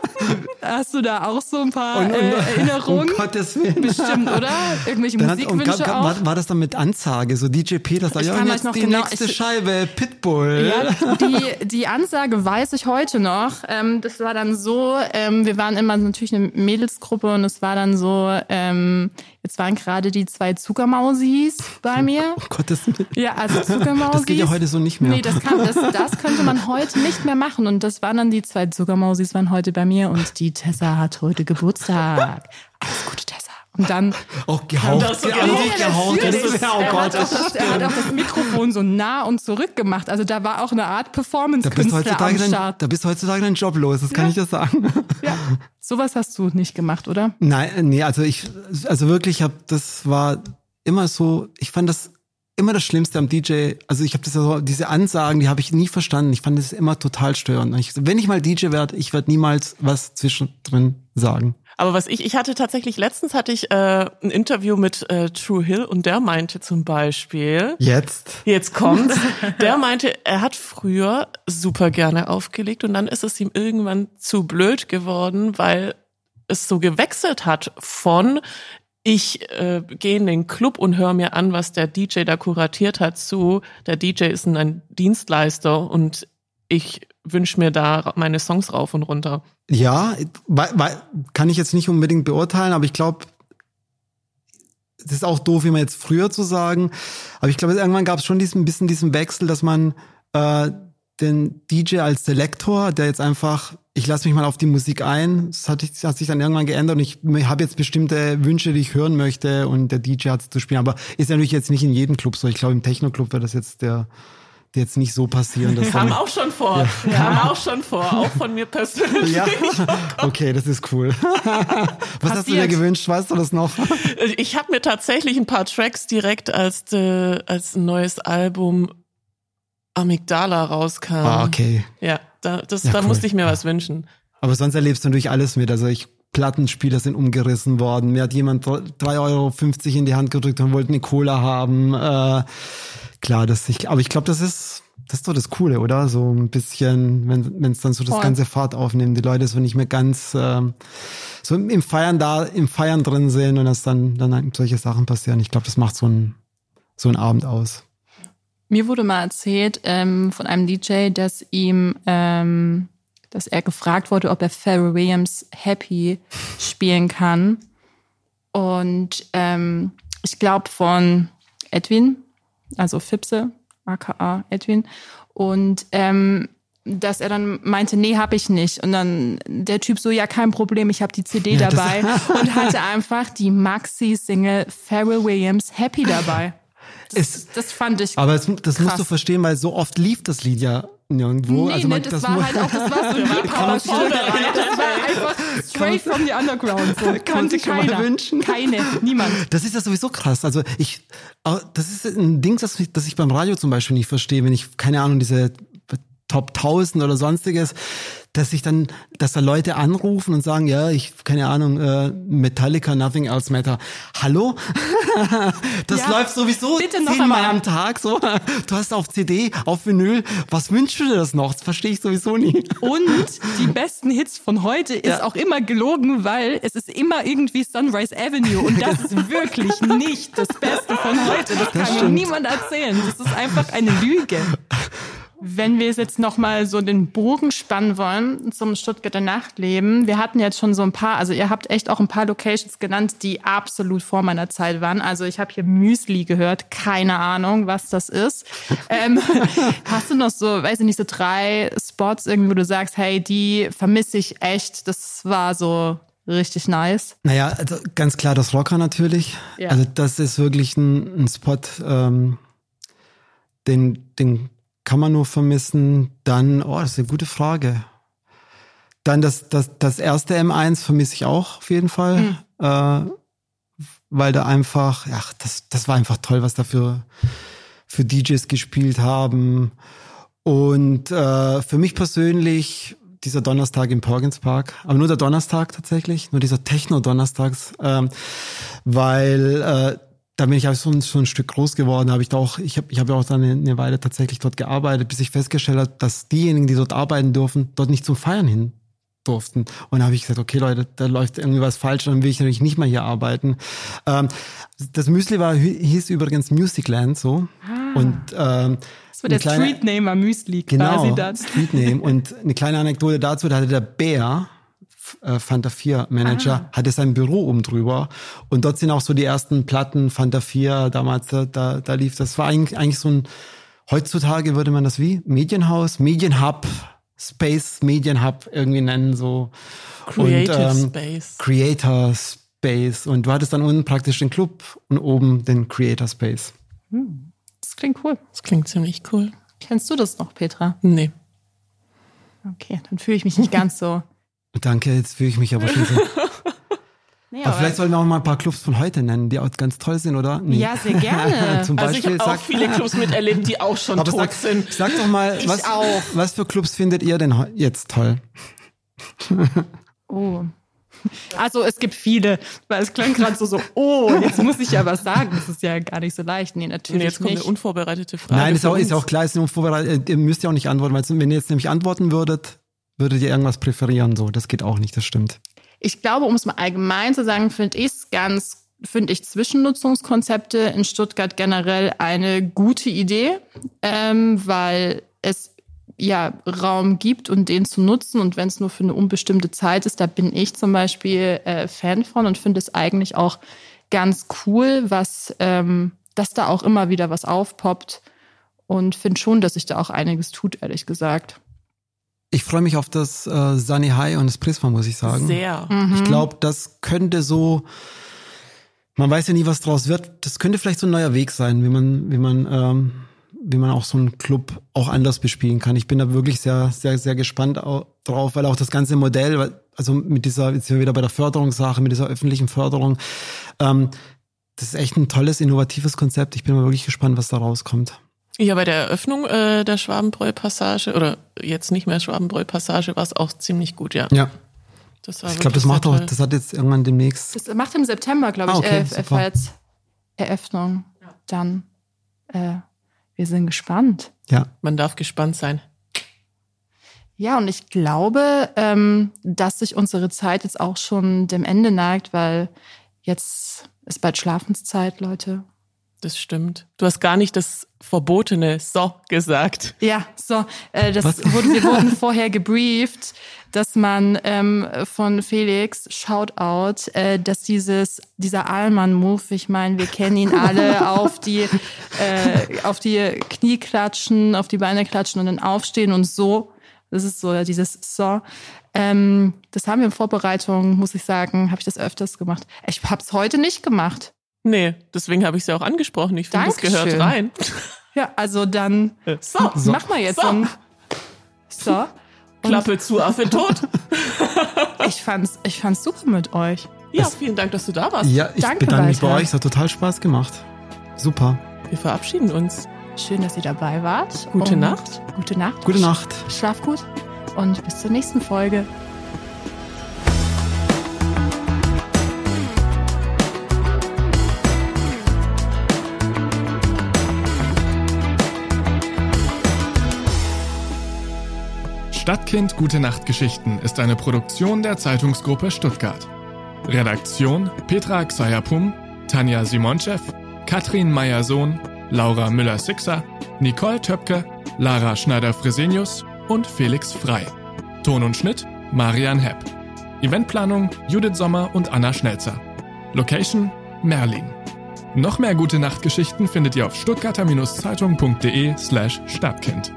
[SPEAKER 3] Hast du da auch so ein paar
[SPEAKER 4] Und- und-
[SPEAKER 3] äh, Erinnerungen?
[SPEAKER 4] Um Gottes Willen.
[SPEAKER 3] Bestimmt, oder? Irgendwelche
[SPEAKER 4] Dann hat,
[SPEAKER 3] Musikwünsche
[SPEAKER 4] ga- ga-
[SPEAKER 3] auch?
[SPEAKER 4] war, war das dann mit Ansage, so DJ Peter sagt,
[SPEAKER 3] Ich
[SPEAKER 4] ja,
[SPEAKER 3] euch
[SPEAKER 4] jetzt
[SPEAKER 3] noch
[SPEAKER 4] die
[SPEAKER 3] genau-
[SPEAKER 4] nächste
[SPEAKER 3] ich-
[SPEAKER 4] Scheibe, Pitbull.
[SPEAKER 3] Ja, die, die Ansage weiß ich heute noch. Ähm, das war dann so, ähm, wir waren immer natürlich eine Mädelsgruppe und es war dann so, ähm, jetzt waren gerade die zwei Zuckermausis bei mir.
[SPEAKER 4] Um Gottes Willen.
[SPEAKER 3] Ja, also Zuckermausis.
[SPEAKER 4] Das geht ja heute so nicht mehr.
[SPEAKER 3] Nee, das, kann, das, das könnte man heute nicht mehr machen. Und das waren dann die zwei Zuckermausis waren heute bei mir und die Tessa hat heute Geburtstag. Alles Gute, Tessa. Und dann
[SPEAKER 4] Auch gehaucht.
[SPEAKER 2] Das so
[SPEAKER 4] ja,
[SPEAKER 2] gehaucht.
[SPEAKER 4] richtig gehaucht. Das ist, oh
[SPEAKER 3] er, hat auch das, er hat auch das Mikrofon so nah und zurück gemacht. Also da war auch eine Art Performance-Künstler
[SPEAKER 4] heutzutage
[SPEAKER 3] am
[SPEAKER 4] dein,
[SPEAKER 3] Start.
[SPEAKER 4] da bist du heutzutage dein Job los, das kann ich dir sagen.
[SPEAKER 3] Ja. Sowas hast du nicht gemacht, oder?
[SPEAKER 4] Nein, nee, also ich, also wirklich, ich hab, das war immer so, ich fand das immer das Schlimmste am DJ. Also ich habe das ja so, diese Ansagen, die habe ich nie verstanden. Ich fand das immer total störend. Ich, wenn ich mal DJ werde, ich werde niemals was zwischendrin sagen.
[SPEAKER 2] Aber was ich, ich hatte tatsächlich, letztens hatte ich äh, ein Interview mit äh, True Hill und der meinte zum Beispiel,
[SPEAKER 4] Jetzt.
[SPEAKER 2] jetzt kommt's, der meinte, er hat früher super gerne aufgelegt und dann ist es ihm irgendwann zu blöd geworden, weil es so gewechselt hat von ich äh, gehe in den Club und höre mir an, was der DJ da kuratiert hat, zu der DJ ist ein, ein Dienstleister und ich wünsche mir da meine Songs rauf und runter.
[SPEAKER 4] Ja, wei- wei- kann ich jetzt nicht unbedingt beurteilen, aber ich glaube, das ist auch doof, wie man jetzt früher zu sagen. Aber ich glaube, irgendwann gab es schon diesen bisschen diesen Wechsel, dass man äh, den DJ als Selektor, der jetzt einfach, ich lasse mich mal auf die Musik ein, das hat, sich- hat sich dann irgendwann geändert und ich habe jetzt bestimmte Wünsche, die ich hören möchte und der DJ hat es zu spielen. Aber ist natürlich jetzt nicht in jedem Club so. Ich glaube, im Techno-Club wird das jetzt der jetzt nicht so passieren. Dass
[SPEAKER 2] Kam auch schon vor. Kam auch schon vor, auch von mir persönlich.
[SPEAKER 4] ja, okay, das ist cool. Was hast du dir
[SPEAKER 3] Passiert.
[SPEAKER 4] gewünscht? Weißt du das noch?
[SPEAKER 2] Ich habe mir tatsächlich ein paar Tracks direkt als äh, als ein neues Album Amygdala rauskam.
[SPEAKER 4] Ah, okay.
[SPEAKER 2] Ja, da, das,
[SPEAKER 4] Ja,
[SPEAKER 2] da
[SPEAKER 4] cool.
[SPEAKER 2] musste ich mir was wünschen.
[SPEAKER 4] Aber sonst erlebst du natürlich alles mit. Also ich Plattenspieler sind umgerissen worden. Mir hat jemand 3,50 Euro in die Hand gedrückt und wollte eine Cola haben. Äh, klar, das ich, aber ich glaube, das ist, das ist doch das Coole, oder? So ein bisschen, wenn es dann so das
[SPEAKER 3] Voll.
[SPEAKER 4] ganze Fahrt aufnimmt, die Leute so nicht mehr ganz ähm, so im Feiern da, im Feiern drin sind und dass dann, dann halt solche Sachen passieren. Ich glaube, das macht so ein so ein Abend aus.
[SPEAKER 3] Mir wurde mal erzählt ähm, von einem DJ, dass ihm, ähm, dass er gefragt wurde, ob er Pharrell Williams Happy spielen kann. Und ähm, ich glaube von Edwin, also Fipse, aka Edwin. Und ähm, dass er dann meinte, nee, hab ich nicht. Und dann der Typ so, ja, kein Problem, ich habe die CD
[SPEAKER 4] Ja,
[SPEAKER 3] dabei und hatte einfach die Maxi-Single Pharrell Williams Happy dabei. Das,
[SPEAKER 4] Es-
[SPEAKER 3] das fand ich
[SPEAKER 4] Aber das, das musst du verstehen, weil so oft lief das Lied ja nirgendwo.
[SPEAKER 3] Nee,
[SPEAKER 4] also man,
[SPEAKER 3] das, war
[SPEAKER 4] mu-
[SPEAKER 3] halt auch, das war so ein Liebhaber Das war einfach straight from the underground. So. Kannte
[SPEAKER 4] sich schon mal
[SPEAKER 3] keiner.
[SPEAKER 4] wünschen.
[SPEAKER 3] Keine, niemand.
[SPEAKER 4] Das ist ja sowieso krass. Also ich, äh, das ist ein Ding, das, ich- das ich beim Radio zum Beispiel nicht verstehe, wenn ich, keine Ahnung, diese Top 1000 oder sonstiges, dass sich dann, dass da Leute anrufen und sagen, ja, ich, keine Ahnung, äh, Metallica, Nothing Else Matter. Hallo? das
[SPEAKER 3] Ja,
[SPEAKER 4] läuft sowieso zehnmal am Tag, so. Du hast auf CD, auf Vinyl. Was wünschst du dir das noch? Das verstehe ich sowieso nie.
[SPEAKER 3] Und die besten Hits von heute ist
[SPEAKER 4] Ja.
[SPEAKER 3] auch immer gelogen, weil es ist immer irgendwie Sunrise Avenue und das ist wirklich nicht das Beste von heute. Das kann mir
[SPEAKER 4] stimmt.
[SPEAKER 3] niemand erzählen. Das ist einfach eine Lüge. Wenn wir jetzt nochmal so den Bogen spannen wollen zum Stuttgarter Nachtleben, wir hatten jetzt schon so ein paar, also ihr habt echt auch ein paar Locations genannt, die absolut vor meiner Zeit waren. Also ich habe hier Müsli gehört, keine Ahnung, was das ist. ähm, hast du noch so, weiß ich nicht, so drei Spots irgendwie, wo du sagst, hey, die vermisse ich echt, das war so richtig nice.
[SPEAKER 4] Naja, also ganz klar das Rocker natürlich.
[SPEAKER 3] Ja.
[SPEAKER 4] Also das ist wirklich ein, ein Spot, ähm, den, den kann man nur vermissen. Dann, oh, das ist eine gute Frage. Dann das, das, das erste M1 vermisse ich auch auf jeden Fall. Äh, weil da einfach, ja, das, das war einfach toll, was da für, für DJs gespielt haben. Und äh, für mich persönlich dieser Donnerstag im Perkins Park, aber nur der Donnerstag tatsächlich, nur dieser Techno-Donnerstags, ähm, weil äh, da bin ich auch ein, so ein Stück groß geworden, habe ich da auch, ich habe ich hab ja auch dann eine, eine Weile tatsächlich dort gearbeitet, bis ich festgestellt habe, dass diejenigen, die dort arbeiten dürfen, dort nicht zum Feiern hin durften. Und da habe ich gesagt, okay Leute, da läuft irgendwie was falsch, dann will ich natürlich nicht mehr hier arbeiten. Ähm, das Müsli war, hieß übrigens Musicland so.
[SPEAKER 3] Ah.
[SPEAKER 4] Und ähm,
[SPEAKER 3] Das war der
[SPEAKER 4] eine kleine-
[SPEAKER 3] Streetname am Müsli
[SPEAKER 4] Genau,
[SPEAKER 3] quasi dann.
[SPEAKER 4] Streetname. Und eine kleine Anekdote dazu, da hatte der Bär, äh, Fanta 4 Manager, hatte sein Büro oben drüber. Und dort sind auch so die ersten Platten, Fanta 4, damals, da, da, da lief, das war eigentlich, eigentlich so ein, heutzutage würde man das wie? Medienhaus, Medienhub, Space Medienhub irgendwie nennen, so.
[SPEAKER 2] Creative
[SPEAKER 4] und, ähm,
[SPEAKER 2] Space.
[SPEAKER 4] Creator Space. Und du hattest dann unten praktisch den Club und oben den Creator Space.
[SPEAKER 3] Das klingt cool.
[SPEAKER 2] Das klingt ziemlich cool.
[SPEAKER 3] Kennst du das noch, Petra?
[SPEAKER 2] Nee.
[SPEAKER 3] Okay, dann fühle ich mich nicht ganz so.
[SPEAKER 4] Danke, jetzt fühle ich mich aber schon so.
[SPEAKER 3] Nee,
[SPEAKER 4] Aber vielleicht sollten wir auch mal ein paar Clubs von heute nennen, die auch ganz toll sind, oder? Nee.
[SPEAKER 3] Ja, sehr gerne.
[SPEAKER 4] Zum
[SPEAKER 2] Also ich
[SPEAKER 4] Beispiel,
[SPEAKER 2] habe auch
[SPEAKER 4] sag,
[SPEAKER 2] viele Clubs miterlebt, die auch schon
[SPEAKER 4] aber
[SPEAKER 2] tot
[SPEAKER 4] sag,
[SPEAKER 2] sind.
[SPEAKER 4] sag doch mal,
[SPEAKER 3] Ich
[SPEAKER 4] was,
[SPEAKER 3] auch.
[SPEAKER 4] was für Clubs findet ihr denn jetzt toll?
[SPEAKER 3] Oh. Also es gibt viele, weil es klang gerade so so, oh, jetzt muss ich ja was sagen. Das ist ja gar nicht so leicht. Nee, natürlich
[SPEAKER 2] Und jetzt kommt
[SPEAKER 3] nicht.
[SPEAKER 2] eine unvorbereitete Frage.
[SPEAKER 4] Nein, ist
[SPEAKER 2] für
[SPEAKER 4] auch, ist auch klar, ist nur vorbereitet. Ihr müsst ja auch nicht antworten, weil wenn ihr jetzt nämlich antworten würdet, würdet ihr irgendwas präferieren. So, das geht auch nicht, das stimmt.
[SPEAKER 3] Ich glaube, um es mal allgemein zu sagen, finde ich es ganz, finde ich Zwischennutzungskonzepte in Stuttgart generell eine gute Idee, ähm, weil es ja Raum gibt und den zu nutzen und wenn es nur für eine unbestimmte Zeit ist, da bin ich zum Beispiel äh, Fan von und finde es eigentlich auch ganz cool, was, ähm, dass da auch immer wieder was aufpoppt und finde schon, dass sich da auch einiges tut, ehrlich gesagt.
[SPEAKER 4] Ich freue mich auf das äh, Sunny High und das Prisma, muss ich sagen.
[SPEAKER 2] Sehr.
[SPEAKER 4] Ich glaube, das könnte so, man weiß ja nie, was draus wird. Das könnte vielleicht so ein neuer Weg sein, wie man, wie man, ähm, wie man auch so einen Club auch anders bespielen kann. Ich bin da wirklich sehr, sehr, sehr gespannt au- drauf, weil auch das ganze Modell, also mit dieser, jetzt sind wir wieder bei der Förderungssache, mit dieser öffentlichen Förderung, ähm, das ist echt ein tolles, innovatives Konzept. Ich bin mal wirklich gespannt, was da rauskommt.
[SPEAKER 2] Ja, bei der Eröffnung äh, der Schwabenbräu-Passage, oder jetzt nicht mehr Schwabenbräu-Passage, war es auch ziemlich gut, ja.
[SPEAKER 4] Ja,
[SPEAKER 2] Das war
[SPEAKER 4] ich glaube, das macht auch, das hat jetzt irgendwann demnächst.
[SPEAKER 3] Das macht im September, glaube ich,
[SPEAKER 4] Ah, okay,
[SPEAKER 3] äh, war jetzt Eröffnung. Dann, äh, wir sind gespannt.
[SPEAKER 4] Ja,
[SPEAKER 2] Man darf gespannt sein.
[SPEAKER 3] Ja, und ich glaube, ähm, dass sich unsere Zeit jetzt auch schon dem Ende neigt, weil jetzt ist bald Schlafenszeit, Leute.
[SPEAKER 2] Das stimmt. Du hast gar nicht das verbotene So gesagt.
[SPEAKER 3] Ja, so, äh, das
[SPEAKER 4] Was?
[SPEAKER 3] wurde, wir wurden vorher gebrieft, dass man ähm, von Felix, Shoutout, äh, dass dieses, dieser Allmann-Move, ich meine, wir kennen ihn alle, auf die, äh, auf die Knie klatschen, auf die Beine klatschen und dann aufstehen und so. Das ist so dieses So. Ähm, das haben wir in Vorbereitung, muss ich sagen, habe ich das öfters gemacht. Ich habe es heute nicht gemacht.
[SPEAKER 2] Nee, deswegen habe ich es ja auch angesprochen. Ich finde, das
[SPEAKER 3] Dankeschön.
[SPEAKER 2] gehört rein.
[SPEAKER 3] Ja, also dann
[SPEAKER 2] So,
[SPEAKER 4] So.
[SPEAKER 3] mach mal jetzt
[SPEAKER 2] So.
[SPEAKER 3] so ein So.
[SPEAKER 2] Klappe zu, Affe tot.
[SPEAKER 3] Ich fand's, ich fand's super mit euch.
[SPEAKER 2] Ja, vielen Dank, dass du da warst.
[SPEAKER 4] ja ich
[SPEAKER 3] Danke,
[SPEAKER 4] bedanke mich bei euch. Es hat total Spaß gemacht. Super.
[SPEAKER 2] Wir verabschieden uns.
[SPEAKER 3] Schön, dass ihr dabei wart.
[SPEAKER 2] Gute
[SPEAKER 3] Und
[SPEAKER 2] Nacht.
[SPEAKER 3] Gute Nacht.
[SPEAKER 4] Gute Nacht.
[SPEAKER 3] Schlaf gut und bis zur nächsten Folge.
[SPEAKER 1] Stadtkind Gute Nachtgeschichten ist eine Produktion der Zeitungsgruppe Stuttgart. Redaktion Petra Xayapum, Tanja Simonchev, Katrin Meyer-Sohn, Laura Müller-Sixer, Nicole Töpke, Lara Schneider-Fresenius und Felix Frei. Ton und Schnitt Marian Hepp. Eventplanung Judith Sommer und Anna Schnelzer. Location Merlin. Noch mehr gute Nachtgeschichten findet ihr auf stuttgarter-zeitung.de slash Stadtkind.